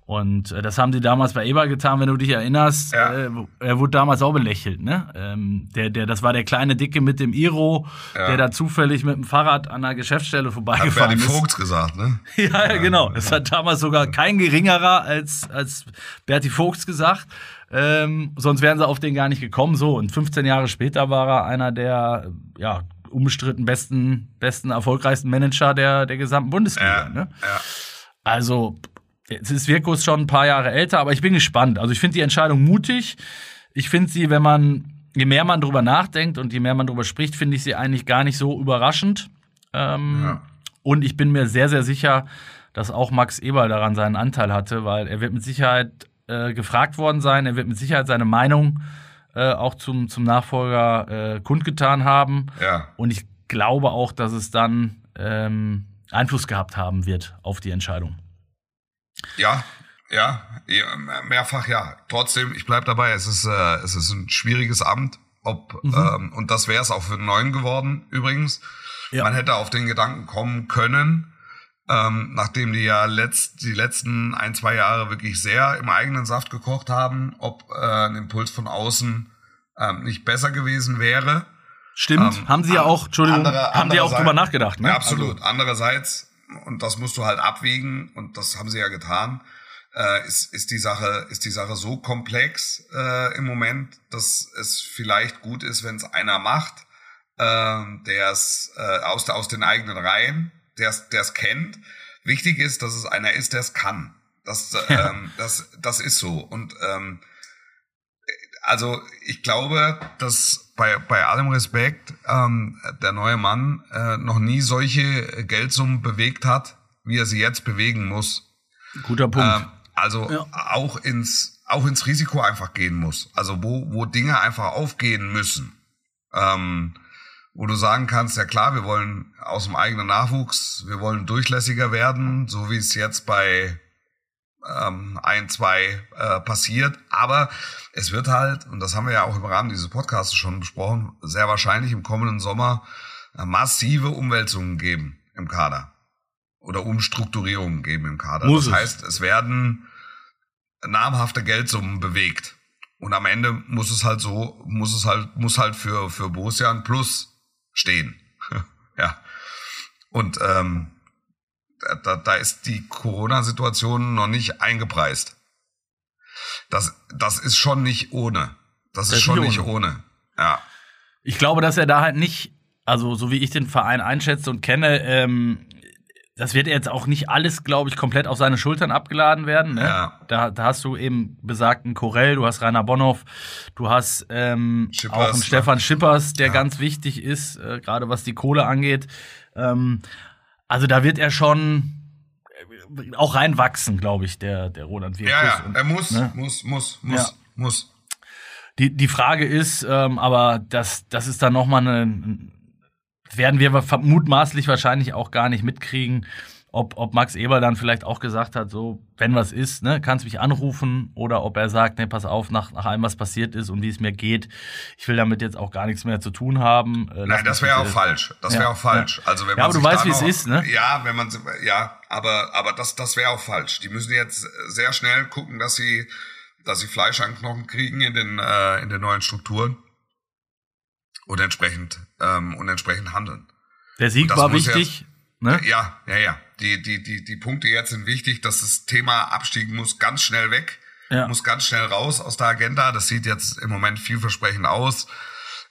Und äh, das haben sie damals bei Eber getan, wenn du dich erinnerst. Ja. Äh, er wurde damals auch belächelt, ne? Ähm, der, der, das war der kleine Dicke mit dem Iro, Ja. der da zufällig mit dem Fahrrad an der Geschäftsstelle Hat vorbeigefahren Bernie ist. Vogts gesagt, ne? Ja, ja, genau. Das hat damals sogar kein geringerer als, als Berti Vogts gesagt. Ähm, sonst wären sie auf den gar nicht gekommen. So, und 15 Jahre später war er einer der, ja, unbestritten besten, besten, erfolgreichsten Manager der, der gesamten Bundesliga. Ja, Ne? ja. Also, jetzt ist Wirkus schon ein paar Jahre älter, aber ich bin gespannt. Also, ich finde die Entscheidung mutig. Ich finde sie, wenn man, je mehr man drüber nachdenkt und je mehr man drüber spricht, finde ich sie eigentlich gar nicht so überraschend. Ähm, Ja. Und ich bin mir sehr, sehr sicher, dass auch Max Eberl daran seinen Anteil hatte, weil er wird mit Sicherheit äh, gefragt worden sein, er wird mit Sicherheit seine Meinung äh, auch zum, zum Nachfolger äh, kundgetan haben. Ja. Und ich glaube auch, dass es dann ähm, Einfluss gehabt haben wird auf die Entscheidung. Ja, ja, mehrfach ja. Trotzdem, ich bleib dabei, es ist, äh, es ist ein schwieriges Amt. Ob, Mhm. ähm, und das wäre es auch für den Neuen geworden, übrigens. Ja. Man hätte auf den Gedanken kommen können, ähm, nachdem die ja letzt, die letzten ein, zwei Jahre wirklich sehr im eigenen Saft gekocht haben, ob äh, ein Impuls von außen ähm, nicht besser gewesen wäre. Stimmt, Ähm, haben sie ja auch, Entschuldigung, andere- haben die auch drüber nachgedacht, ne? Ja, absolut. Andererseits, und das musst du halt abwiegen, und das haben sie ja getan, äh, ist, ist, die Sache, ist die Sache so komplex äh, im Moment, dass es vielleicht gut ist, wenn es einer macht, äh, der es äh, aus, aus den eigenen Reihen, der es kennt. Wichtig ist, dass es einer ist, der es kann. Das, Ja. ähm, das, das ist so. Und ähm, also ich glaube, dass bei, bei allem Respekt ähm, der neue Mann äh, noch nie solche Geldsummen bewegt hat, wie er sie jetzt bewegen muss. Guter Punkt. Ähm, also Ja. auch ins auch ins Risiko einfach gehen muss. Also wo wo Dinge einfach aufgehen müssen. Ähm, wo du sagen kannst, ja klar, wir wollen aus dem eigenen Nachwuchs, wir wollen durchlässiger werden, so wie es jetzt bei ähm, ein, zwei äh, passiert. Aber es wird halt, und das haben wir ja auch im Rahmen dieses Podcasts schon besprochen, sehr wahrscheinlich im kommenden Sommer äh, massive Umwälzungen geben im Kader. Oder Umstrukturierungen geben im Kader. Muss das heißt, es werden namhafte Geldsummen bewegt. Und am Ende muss es halt so, muss es halt, muss halt für, für Borussia ein Plus stehen. ja. Und ähm, da, da ist die Corona-Situation noch nicht eingepreist. Das, das ist schon nicht ohne. Das, Das ist schon nicht nicht ohne. Ja. Ich glaube, dass er da halt nicht, also so wie ich den Verein einschätze und kenne, ähm, das wird jetzt auch nicht alles, glaube ich, komplett auf seine Schultern abgeladen werden. Ne? Ja. Da, da hast du eben besagten Korell, du hast Rainer Bonhoff, du hast ähm, Schippers, auch einen ne? Stefan Schippers, der Ja. ganz wichtig ist, äh, gerade was die Kohle angeht. Ähm, also da wird er schon äh, auch reinwachsen, glaube ich, der, der Roland Wirkus. Ja, ja. Und- Er muss, ne? muss, muss, muss, Ja. muss. Die, die Frage ist, ähm, aber das, das ist dann nochmal eine, werden wir mutmaßlich wahrscheinlich auch gar nicht mitkriegen, ob, ob Max Eber dann vielleicht auch gesagt hat, so, wenn was ist, ne, kannst mich anrufen, oder ob er sagt, ne, pass auf, nach, nach allem, was passiert ist und wie es mir geht, ich will damit jetzt auch gar nichts mehr zu tun haben. Äh, Nein, das wäre auch falsch. Das Ja, wäre auch falsch. Also wenn Ja, man aber du weißt, wie es ist, ne? Ja, wenn man, ja, aber, aber das, das wäre auch falsch. Die müssen jetzt sehr schnell gucken, dass sie, dass sie Fleisch an Knochen kriegen in den, äh, in den neuen Strukturen und entsprechend, ähm, und entsprechend handeln. Der Sieg war wichtig, ne? Ja, ja, ja. Die, die, die, die Punkte jetzt sind wichtig. dass Das Thema Abstieg muss ganz schnell weg. Ja. Muss ganz schnell raus aus der Agenda. Das sieht jetzt im Moment vielversprechend aus.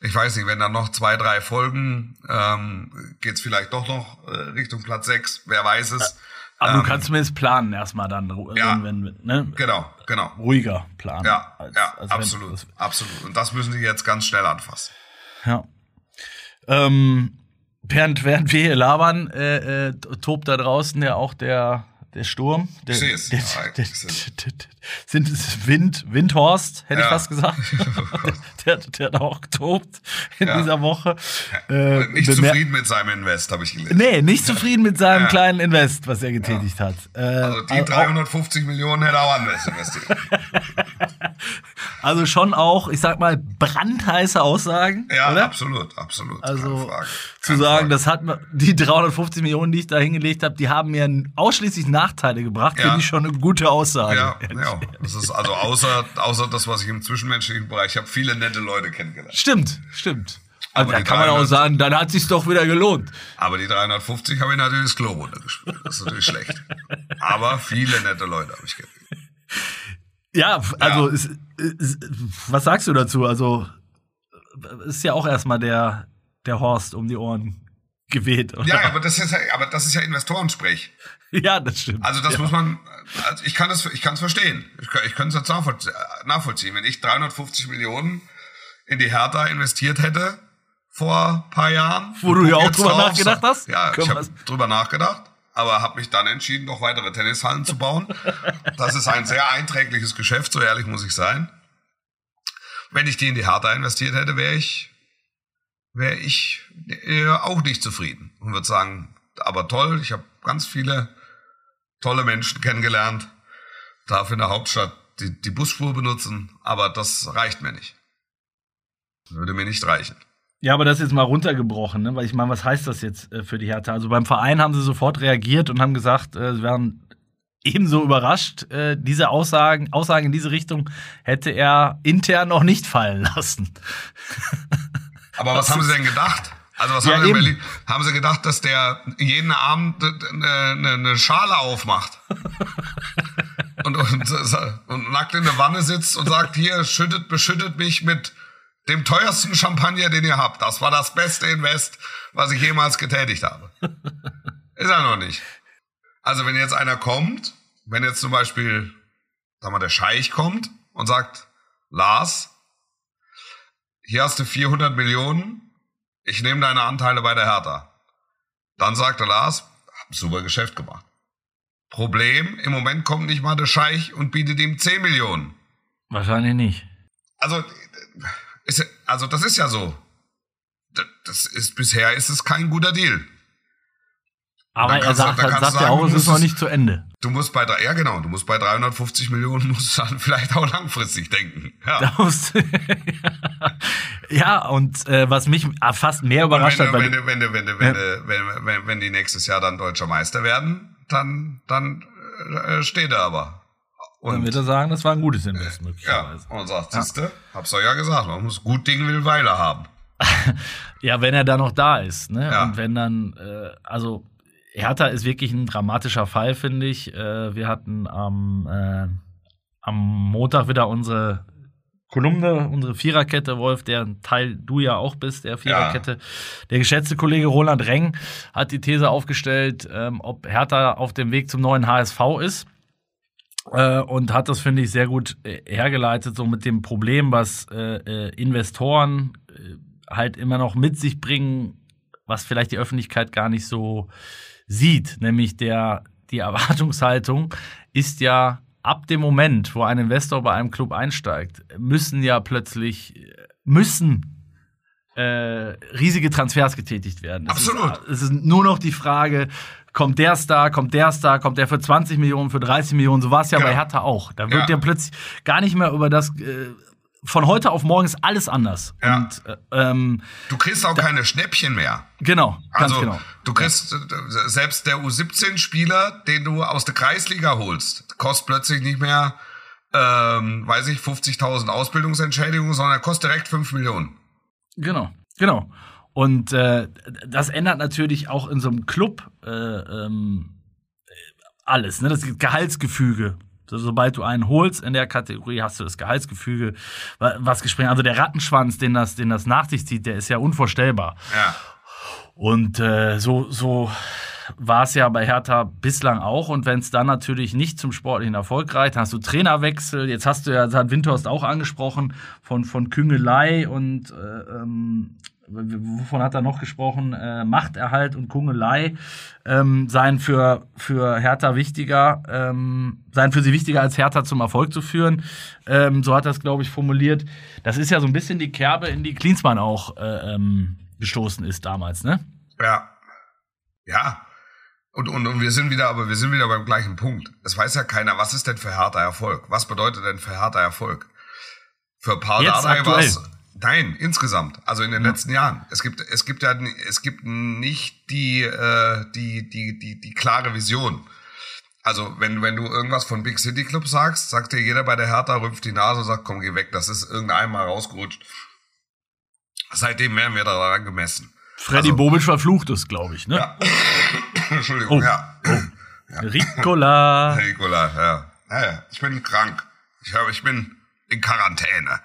Ich weiß nicht, wenn dann noch zwei, drei Folgen, ähm, geht's vielleicht doch noch äh, Richtung Platz sechs. Wer weiß es. Aber Ähm, du kannst zumindest planen erstmal dann, Ja. wenn, wenn, ne? Genau, genau. ruhiger planen. Ja, als- ja, als absolut, das- absolut. Und das müssen die jetzt ganz schnell anfassen. Ja. Ähm, während, während wir hier labern, äh, äh, tobt da draußen ja auch der, der Sturm. Der, Ich sehe es. Der, der, ich der, sind es Wind, Windhorst, hätte ich Ja. fast gesagt. der, der, hat auch getobt in Ja. dieser Woche. Äh, Nicht zufrieden mit seinem Invest, habe ich gelesen. Nee, nicht zufrieden mit seinem kleinen Invest, was er getätigt hat. Äh, Also die au- 350 Millionen hätte er auch anders investiert. also schon auch, ich sag mal, brandheiße Aussagen, Ja, oder? absolut, absolut. Also zu sagen, Frage. das hat die 350 Millionen, die ich da hingelegt habe, die haben mir ausschließlich Nachteile gebracht, Ja. finde ich schon eine gute Aussage. Ja, ja. Das ist also außer, außer das, was ich im zwischenmenschlichen Bereich habe, viele nette Leute kennengelernt. Stimmt, stimmt. Also Aber da kann man auch 300 sagen, dann hat sich's doch wieder gelohnt. Aber die 350 habe ich natürlich das Klo runtergespült. Das ist natürlich schlecht. Aber viele nette Leute habe ich kennengelernt. Ja, also Es, es, was sagst du dazu? Also ist ja auch erstmal der der Horst um die Ohren geweht. Oder? Ja, aber das ist ja, aber das ist ja Investorensprech. ja, das stimmt. Also das ja. muss man, also ich kann das, ich kann es verstehen. Ich kann, ich kann es jetzt nachvollzie- nachvollziehen. Wenn ich 350 Millionen in die Hertha investiert hätte vor ein paar Jahren. Wo du ja auch drüber drauf, nachgedacht sag- hast? Ja, Komm, ich habe drüber nachgedacht. aber habe mich dann entschieden, noch weitere Tennishallen zu bauen. Das ist ein sehr einträgliches Geschäft, so ehrlich muss ich sein. Wenn ich die in die Hertha investiert hätte, wäre ich, wäre ich äh, auch nicht zufrieden und würde sagen, aber toll, ich habe ganz viele tolle Menschen kennengelernt, darf in der Hauptstadt die, die Busspur benutzen, aber das reicht mir nicht. Würde mir nicht reichen. Ja, aber das ist jetzt mal runtergebrochen, ne? weil ich meine, was heißt das jetzt äh, für die Hertha? Also beim Verein haben sie sofort reagiert und haben gesagt, äh, sie wären ebenso überrascht. Äh, diese Aussagen, Aussagen in diese Richtung hätte er intern noch nicht fallen lassen. Aber was, haben sie denn gedacht? Also was Ja, haben, sie in eben. Berlin, haben sie gedacht, dass der jeden Abend eine, eine, eine Schale aufmacht und, und, und nackt in der Wanne sitzt und sagt, hier, schüttet, beschüttet mich mit dem teuersten Champagner, den ihr habt. Das war das beste Invest, was ich jemals getätigt habe. Ist er noch nicht. Also wenn jetzt einer kommt, wenn jetzt zum Beispiel, sag mal, der Scheich kommt und sagt, Lars, hier hast du 400 Millionen, ich nehme deine Anteile bei der Hertha. Dann sagte Lars, hab super Geschäft gemacht. Problem, im Moment kommt nicht mal der Scheich und bietet ihm 10 Millionen. Wahrscheinlich nicht. Also, ist, also das ist ja so. Das- ist, bisher ist es kein guter Deal. Aber er sagt, dann kannst sagt ja auch, es ist noch nicht zu Ende. Du musst bei, ja genau, du musst bei 350 Millionen musst du dann vielleicht auch langfristig denken. Ja. Ja, und äh, was mich fast mehr überrascht wenn, hat, wenn, wenn, wenn, wenn, du, wenn, wenn, wenn die nächstes Jahr dann deutscher Meister werden, dann, dann äh, steht er aber. dann Und, wird er sagen, das war ein gutes Invest ja, möglicherweise. und sagt, siehste, hab's doch ja gesagt, man muss gut Ding will Weile haben. Ja, wenn er da noch da ist, ne? Ja. Und wenn dann, äh, also Hertha ist wirklich ein dramatischer Fall, finde ich. Äh, wir hatten am, äh, am Montag wieder unsere Kolumne, unsere Viererkette, Wolf, deren Teil du ja auch bist, der Viererkette. Der geschätzte Kollege Roland Reng hat die These aufgestellt, ähm, ob Hertha auf dem Weg zum neuen HSV ist. Äh, und hat das, finde ich, sehr gut äh, hergeleitet, so mit dem Problem, was äh, äh, Investoren halt immer noch mit sich bringen, was vielleicht die Öffentlichkeit gar nicht so sieht, nämlich der, die Erwartungshaltung ist ja ab dem Moment, wo ein Investor bei einem Club einsteigt, müssen ja plötzlich, müssen äh, riesige Transfers getätigt werden. Es Absolut. Ist, es ist nur noch die Frage, kommt der Star, kommt der Star, kommt der für 20 Millionen, für 30 Millionen, so war es ja Genau. bei Hertha auch. Da wird Ja. ja plötzlich gar nicht mehr über das, äh, von heute auf morgen ist alles anders. Ja. Und äh, ähm, Du kriegst auch keine Schnäppchen mehr. genau, ganz Also genau. du kriegst äh, selbst der U17-Spieler, den du aus der Kreisliga holst, kostet plötzlich nicht mehr, ähm, weiß ich, 50.000 Ausbildungsentschädigungen, sondern kostet direkt 5 Millionen. Genau, genau. Und äh, das ändert natürlich auch in so einem Club äh, ähm, alles, ne? Das Gehaltsgefüge. So, sobald du einen holst in der Kategorie, hast du das Gehaltsgefüge, wa- was gesprengt. Also der Rattenschwanz, den das, den das nach sich zieht, der ist ja unvorstellbar. Ja. Und äh, so, so war es ja bei Hertha bislang auch. Und wenn es dann natürlich nicht zum sportlichen Erfolg reicht, dann hast du Trainerwechsel. Jetzt hast du ja, das hat Windhorst auch angesprochen, von, von Küngelei und äh, ähm, wovon hat er noch gesprochen? Äh, Machterhalt und Kungelei ähm, seien für, für Hertha wichtiger, ähm, seien für sie wichtiger, als Hertha zum Erfolg zu führen. Ähm, so hat er es, glaube ich, formuliert. Das ist ja so ein bisschen die Kerbe, in die Klinsmann auch äh, ähm, gestoßen ist damals, ne? Ja. Ja. Und, und, und wir sind wieder, aber wir sind wieder beim gleichen Punkt. Es weiß ja keiner, was ist denn für harter Erfolg? Was bedeutet denn für harter Erfolg? Für Paul Jetzt Dardai war es. Nein, insgesamt. Also in den letzten Jahren. Es gibt, es gibt ja, es gibt nicht die, äh, die, die, die, die klare Vision. Also wenn, wenn du irgendwas von Big City Club sagst, sagt dir jeder bei der Hertha, rümpft die Nase und sagt, komm, geh weg. Das ist irgendein Mal rausgerutscht. Seitdem werden wir daran gemessen. Freddy Also- Bobic verflucht es, glaube ich, ne? Ja. Entschuldigung, Oh. ja. Ricola. Herr Nicola, ja. ja. ja. Ich bin krank. Ich, habe, ich bin in Quarantäne.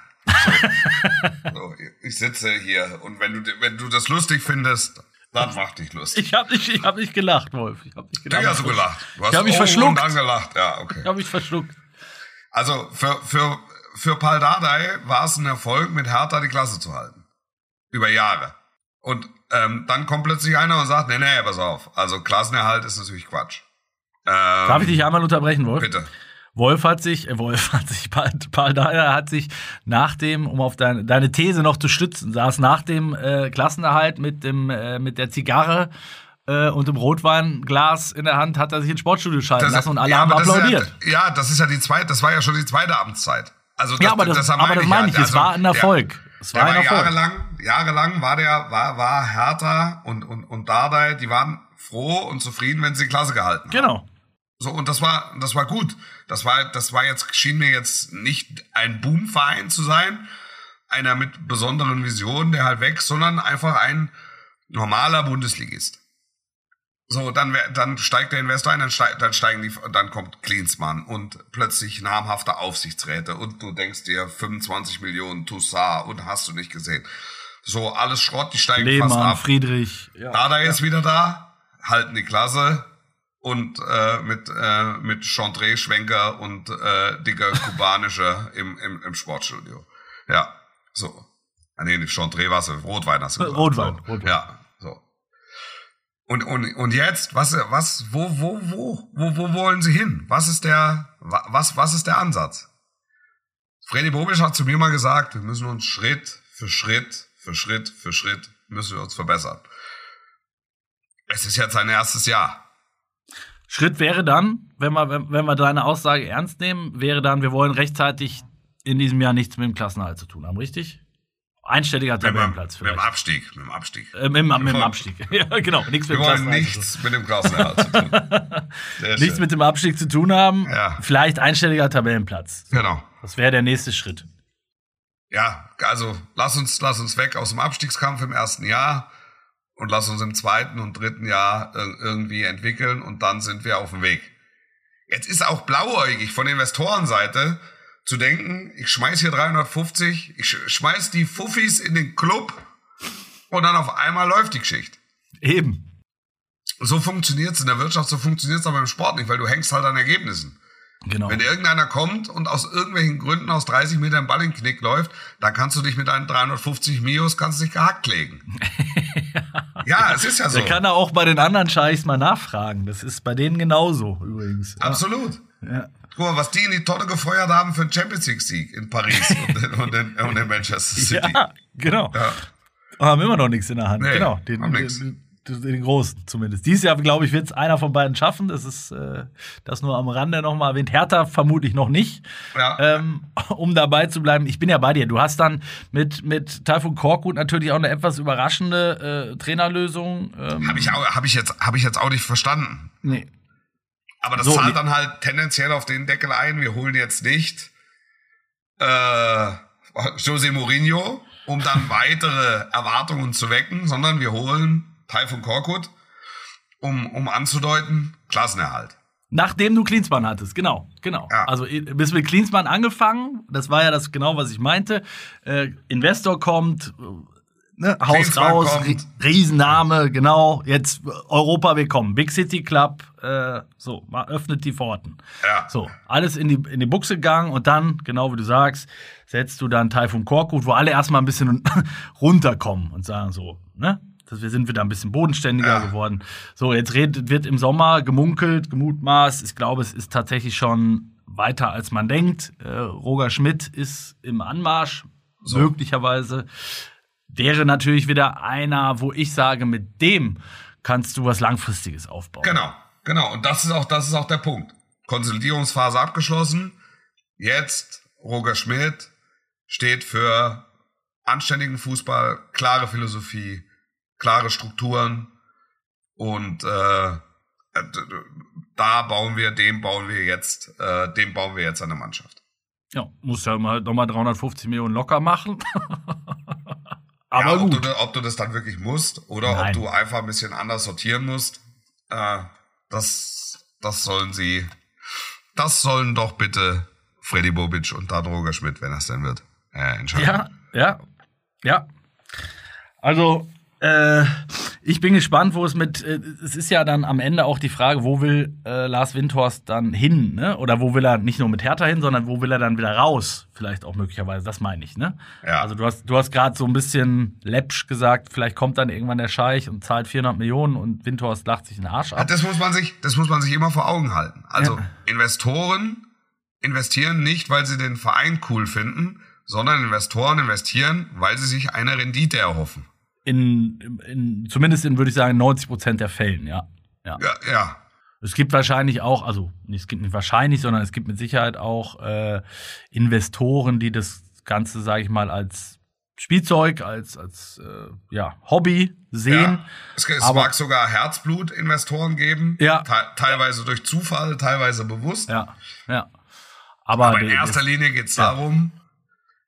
So. ich sitze hier und wenn du, wenn du das lustig findest, dann mach dich lustig. Ich habe nicht, ich hab nicht gelacht, Wolf. Ich habe nicht Du gelacht. hast so gelacht. Du hast Ich mich verschluckt. und dann gelacht. Ja, okay. Ich habe mich verschluckt. Also für, für, für Paul Dardai war es ein Erfolg, mit Hertha die Klasse zu halten. Über Jahre. Und ähm, dann kommt plötzlich einer und sagt, nee, nee, pass auf. Also Klassenerhalt ist natürlich Quatsch. Ähm, Darf ich dich einmal unterbrechen, Wolf? Bitte. Wolf hat sich, äh, Wolf hat sich, Paul, Dahler hat sich nach dem, um auf deine, deine These noch zu stützen, saß nach dem äh, Klassenerhalt mit dem, äh, mit der Zigarre äh, und dem Rotweinglas in der Hand, hat er sich ins Sportstudio schalten lassen und alle ja, haben das applaudiert. Ja, ja, das ist ja die zweite, das war ja schon die zweite Amtszeit. Also Ja, aber das- aber das meine ich, es war ein Erfolg. Es war ein Erfolg. jahrelang, jahrelang war der, war, war Hertha und, und, und Dardai, die waren froh und zufrieden, wenn sie die Klasse gehalten haben. Genau. So, und das war, das war gut. Das war, das war jetzt, schien mir jetzt nicht ein Boomverein zu sein, einer mit besonderen Visionen, der halt wächst, sondern einfach ein normaler Bundesligist. So, dann, dann steigt der Investor ein, dann, steig, dann steigen die, dann kommt Klinsmann und plötzlich namhafte Aufsichtsräte und du denkst dir 25 Millionen Toussaint und hast du nicht gesehen. So, alles Schrott, die steigen fast Lehmann, ab. Friedrich. Ja. Dada ist wieder da, halten die Klasse und äh, mit äh, mit Chantre Schwenker und äh, dicker kubanische im, im im Sportstudio. Ja, so. Ah, nee, nicht Chantre war Rotwein hast du gesagt. Rotwein, so. Rotwein. Ja, so. Und, und, und jetzt, was, was, wo, wo, wo, wo, wo wollen Sie hin? Was ist der, wa- was, was ist der Ansatz? Freddy Bobisch hat zu mir mal gesagt, wir müssen uns Schritt für Schritt, für Schritt, für Schritt, müssen wir uns verbessern. Es ist jetzt sein erstes Jahr. Schritt wäre dann, wenn wir, wenn, wir deine Aussage ernst nehmen, wäre dann, wir wollen rechtzeitig in diesem Jahr nichts mit dem Klassenerhalt zu tun haben, richtig? Einstelliger Mit Tabellenplatz mit dem vielleicht. Abstieg, mit dem Abstieg. Äh, mit, dem- mit dem Abstieg. ja, genau. Nichts Wir mit dem wollen Klassenerhalt zu tun. nichts mit dem Klassenerhalt zu tun. Nichts schön. mit dem Abstieg zu tun haben. Ja. Vielleicht einstelliger Tabellenplatz. Genau. Das wäre der nächste Schritt. Ja, also lass uns, lass uns weg aus dem Abstiegskampf im ersten Jahr und lass uns im zweiten und dritten Jahr ir- irgendwie entwickeln und dann sind wir auf dem Weg. Jetzt ist auch blauäugig von Investorenseite zu denken, ich schmeiß hier 350, ich sch- schmeiß die Fuffis in den Club und dann auf einmal läuft die Geschichte. Eben. So funktioniert's in der Wirtschaft, so funktioniert's aber im Sport nicht, weil du hängst halt an Ergebnissen. Genau. Wenn irgendeiner kommt und aus irgendwelchen Gründen aus 30 Metern Ball in den Knick läuft, dann kannst du dich mit deinen 350 Mios kannst dich gehackt legen. ja, es ist ja so. Der kann er auch bei den anderen Scheichs mal nachfragen. Das ist bei denen genauso übrigens. Absolut. Ja. Guck mal, was die in die Tonne gefeuert haben für einen Champions League Sieg in Paris und, in, und, in, Manchester City. ja, genau. Ja. Haben immer noch nichts in der Hand. Nee, genau. Den, haben den. Den, großen zumindest. Dieses Jahr, glaube ich, wird es einer von beiden schaffen. Das ist äh, das nur am Rande nochmal erwähnt. Hertha vermutlich noch nicht. Ja. Ähm, um dabei zu bleiben, ich bin ja bei dir. Du hast dann mit, mit Taifun Korkut natürlich auch eine etwas überraschende äh, Trainerlösung. Ähm, Habe ich, auch- hab ich, jetzt, hab ich jetzt auch nicht verstanden. nee. Aber das So, zahlt dann halt tendenziell auf den Deckel ein. Wir holen jetzt nicht äh, Jose Mourinho, um dann weitere Erwartungen zu wecken, sondern wir holen Taifun Korkut, um, um anzudeuten, Klassenerhalt. Nachdem du Klinsmann hattest, genau, genau. Ja. Also bis mit Klinsmann angefangen, das war ja das genau, was ich meinte. Äh, Investor kommt, äh, ne, Haus raus, kommt. Rie- Riesenname, genau. Jetzt Europa willkommen, Big City Club, äh, so, mal öffnet die Pforten. Ja. So, alles in die, in die Buchse gegangen und dann, genau wie du sagst, setzt du dann Taifun Korkut, wo alle erstmal ein bisschen runterkommen und sagen so, ne? Das, wir sind wieder ein bisschen bodenständiger Ja. geworden. So, jetzt redet, wird im Sommer gemunkelt, gemutmaßt. Ich glaube, es ist tatsächlich schon weiter, als man denkt. Äh, Roger Schmidt ist im Anmarsch, So. möglicherweise. Wäre natürlich wieder einer, wo ich sage, mit dem kannst du was Langfristiges aufbauen. Genau, genau. Und das ist auch, das ist auch der Punkt. Konsolidierungsphase abgeschlossen. Jetzt Roger Schmidt steht für anständigen Fußball, klare Philosophie, klare Strukturen und äh, da bauen wir, dem bauen wir jetzt, äh, dem bauen wir jetzt eine Mannschaft. Ja, muss ja mal nochmal 350 Millionen locker machen. Aber ja, ob, gut. du, ob du das dann wirklich musst oder Nein. ob du einfach ein bisschen anders sortieren musst, äh, das, das sollen sie, das sollen doch bitte Freddy Bobic und Dan Roger Schmidt, wenn das denn wird, äh, entscheiden. Ja, ja, ja. Also, äh, Ich bin gespannt, wo es mit. Äh, es ist ja dann am Ende auch die Frage, wo will äh, Lars Windhorst dann hin, ne? Oder wo will er nicht nur mit Hertha hin, sondern wo will er dann wieder raus? Vielleicht auch möglicherweise. Das meine ich, ne? Ja. Also du hast, du hast gerade so ein bisschen läppsch gesagt, vielleicht kommt dann irgendwann der Scheich und zahlt 400 Millionen und Windhorst lacht sich den Arsch ab. Das muss man sich, das muss man sich immer vor Augen halten. Also Ja. Investoren investieren nicht, weil sie den Verein cool finden, sondern Investoren investieren, weil sie sich eine Rendite erhoffen. In, in zumindest in, würde ich sagen, 90 Prozent der Fällen, ja. ja. Ja, ja. Es gibt wahrscheinlich auch, also nicht- es gibt nicht wahrscheinlich, sondern es gibt mit Sicherheit auch äh, Investoren, die das Ganze, sage ich mal, als Spielzeug, als, als äh, ja, Hobby sehen. ja. Es, es aber- mag sogar Herzblut-Investoren geben, Ja. te teilweise durch Zufall, teilweise bewusst. Ja, ja. Aber, Aber in erster Linie geht es darum,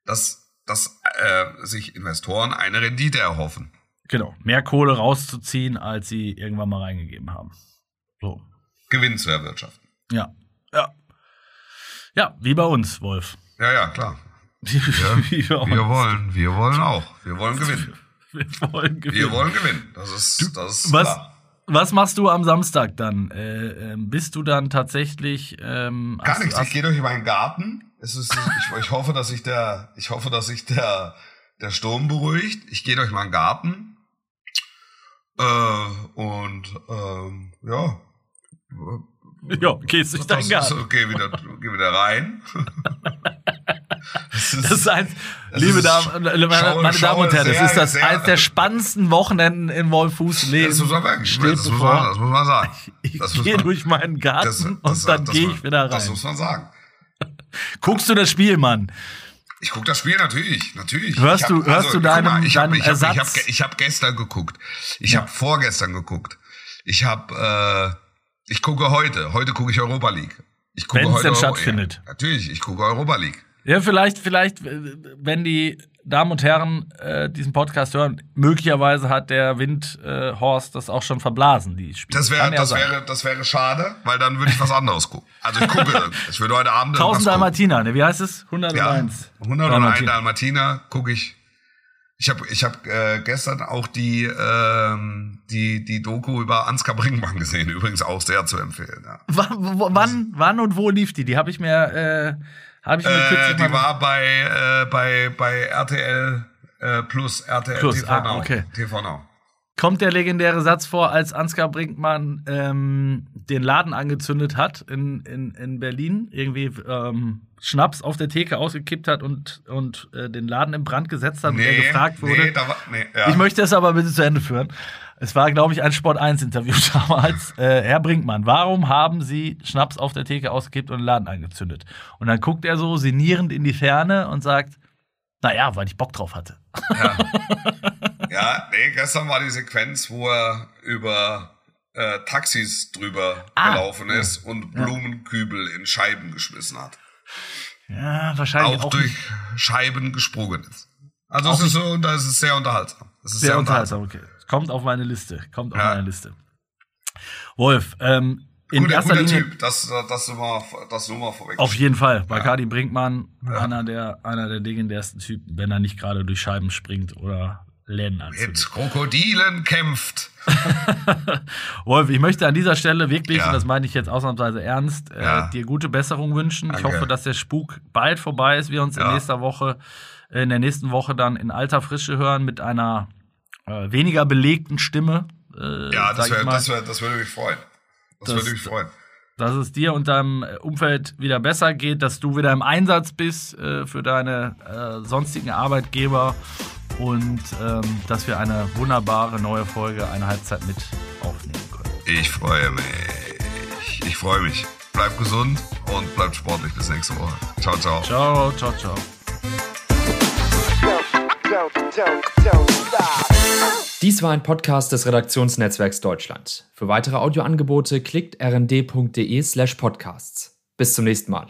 dass, dass äh, sich Investoren eine Rendite erhoffen. genau, mehr Kohle rauszuziehen, als sie irgendwann mal reingegeben haben. So. Gewinn zu erwirtschaften. Ja. Ja. Ja, wie bei uns, Wolf. Ja, ja, klar. wie bei uns. Wir wollen, wir wollen auch. Wir wollen gewinnen. Wir wollen gewinnen. Wir wollen gewinnen. Das ist, das ist Was, klar. was machst du am Samstag dann? Äh, ähm, bist du dann tatsächlich. Ähm, Gar hast- nichts. Ich hast- gehe durch meinen Garten. Es ist, ich, ich hoffe, dass sich der, ich hoffe, dass sich der, der Sturm beruhigt. Ich gehe durch meinen Garten. Äh, und ähm, ja. Ja, gehst durch deinen Das ist- Garten. Geh wieder, geh wieder rein. das ist, Das ist eins, Das liebe ist- Damen, meine, schaue- meine Damen und Herren, das ist das eins der spannendsten Wochenenden in Wolfuß Leben. das muss man wirklich, steht das muss man, das muss man sagen. Ich Das muss gehe durch meinen Garten das- das- und dann das- gehe das- ich wieder Das rein. muss man sagen. Guckst du das Spiel, Mann? Ich gucke das Spiel natürlich, natürlich. Hörst Ich du- hörst du guck mal, ich hab, ich hab, Ich habe Ersatz- ich hab gestern geguckt. Ich Ja. habe vorgestern geguckt. Ich habe, äh, ich gucke heute. Heute gucke ich Europa League. Ich gucke Wenn's heute denn Euro- stattfindet. Ja, natürlich, ich gucke Europa League. Ja, vielleicht, vielleicht, äh, wenn die Damen und Herren äh, diesen Podcast hören, möglicherweise hat der Windhorst äh, das auch schon verblasen, die Spiele. Das ja das wäre, das wäre schade, weil dann würde ich was anderes gucken. Also ich gucke, ich würde heute Abend 1000 irgendwas gucken. Dalmatiner, ne? Wie heißt es? 101. Ja, 101 Dalmatiner gucke ich. Ich habe ich hab, äh, gestern auch die, ähm, die, die Doku über Ansgar Brinkmann gesehen, übrigens auch sehr zu empfehlen. Ja. W wann, wann und wo lief die? Die habe ich mir, äh, habe ich mir Äh, kürzlich die mal. war bei, äh, bei, bei RTL äh, Plus, RTL Plus, TV ah, Now. okay. TV Now. kommt der legendäre Satz vor, als Ansgar Brinkmann ähm, den Laden angezündet hat in, in, in Berlin, irgendwie ähm, Schnaps auf der Theke ausgekippt hat und, und äh, den Laden in Brand gesetzt hat und er gefragt wurde. Nee, war, nee, ja. Ich möchte es aber bitte zu Ende führen. Es war, glaube ich, ein Sport 1-Interview damals. Äh, Herr Brinkmann, warum haben Sie Schnaps auf der Theke ausgekippt und den Laden angezündet? Und dann guckt er so sinnierend in die Ferne und sagt, naja, weil ich Bock drauf hatte. Ja, nee, gestern war die Sequenz, wo er über äh, Taxis drüber Ah. gelaufen ist und Blumenkübel in Scheiben geschmissen hat. Ja, wahrscheinlich Auch, auch, durch nicht Scheiben gesprungen ist. Also Auch es ist so, das ist sehr unterhaltsam. Es ist sehr unterhaltsam. Okay. Kommt auf meine Liste. Kommt auf Ja. meine Liste. Wolf, ähm, in Guter, erster guter Linie Typ, das, das, nur mal, das nur mal vorweg. Auf jeden Fall. Bacardi Brinkmann, einer, der, einer der legendärsten Typen, wenn er nicht gerade durch Scheiben springt oder Läden anzündet. Mit Krokodilen kämpft. Wolf, ich möchte an dieser Stelle wirklich, Ja. und das meine ich jetzt ausnahmsweise ernst, Ja. äh, dir gute Besserung wünschen. Ich Danke. hoffe, dass der Spuk bald vorbei ist, wir uns in Ja. nächster Woche, in der nächsten Woche dann in alter Frische hören mit einer äh, weniger belegten Stimme. Äh, Ja, das, ich wär, mal. das, wär, das würde mich freuen. Das, Das- würde mich freuen. dass es dir und deinem äh, Umfeld wieder besser geht, dass du wieder im Einsatz bist äh, für deine äh, sonstigen Arbeitgeber und ähm, dass wir eine wunderbare neue Folge, eine Halbzeit mit aufnehmen können. Ich freue mich. Ich freue mich. Bleib gesund und bleib sportlich bis nächste Woche. Ciao, ciao. Ciao, ciao, ciao. Dies war ein Podcast des Redaktionsnetzwerks Deutschland. Für weitere Audioangebote klickt rnd.de slash podcasts. Bis zum nächsten Mal.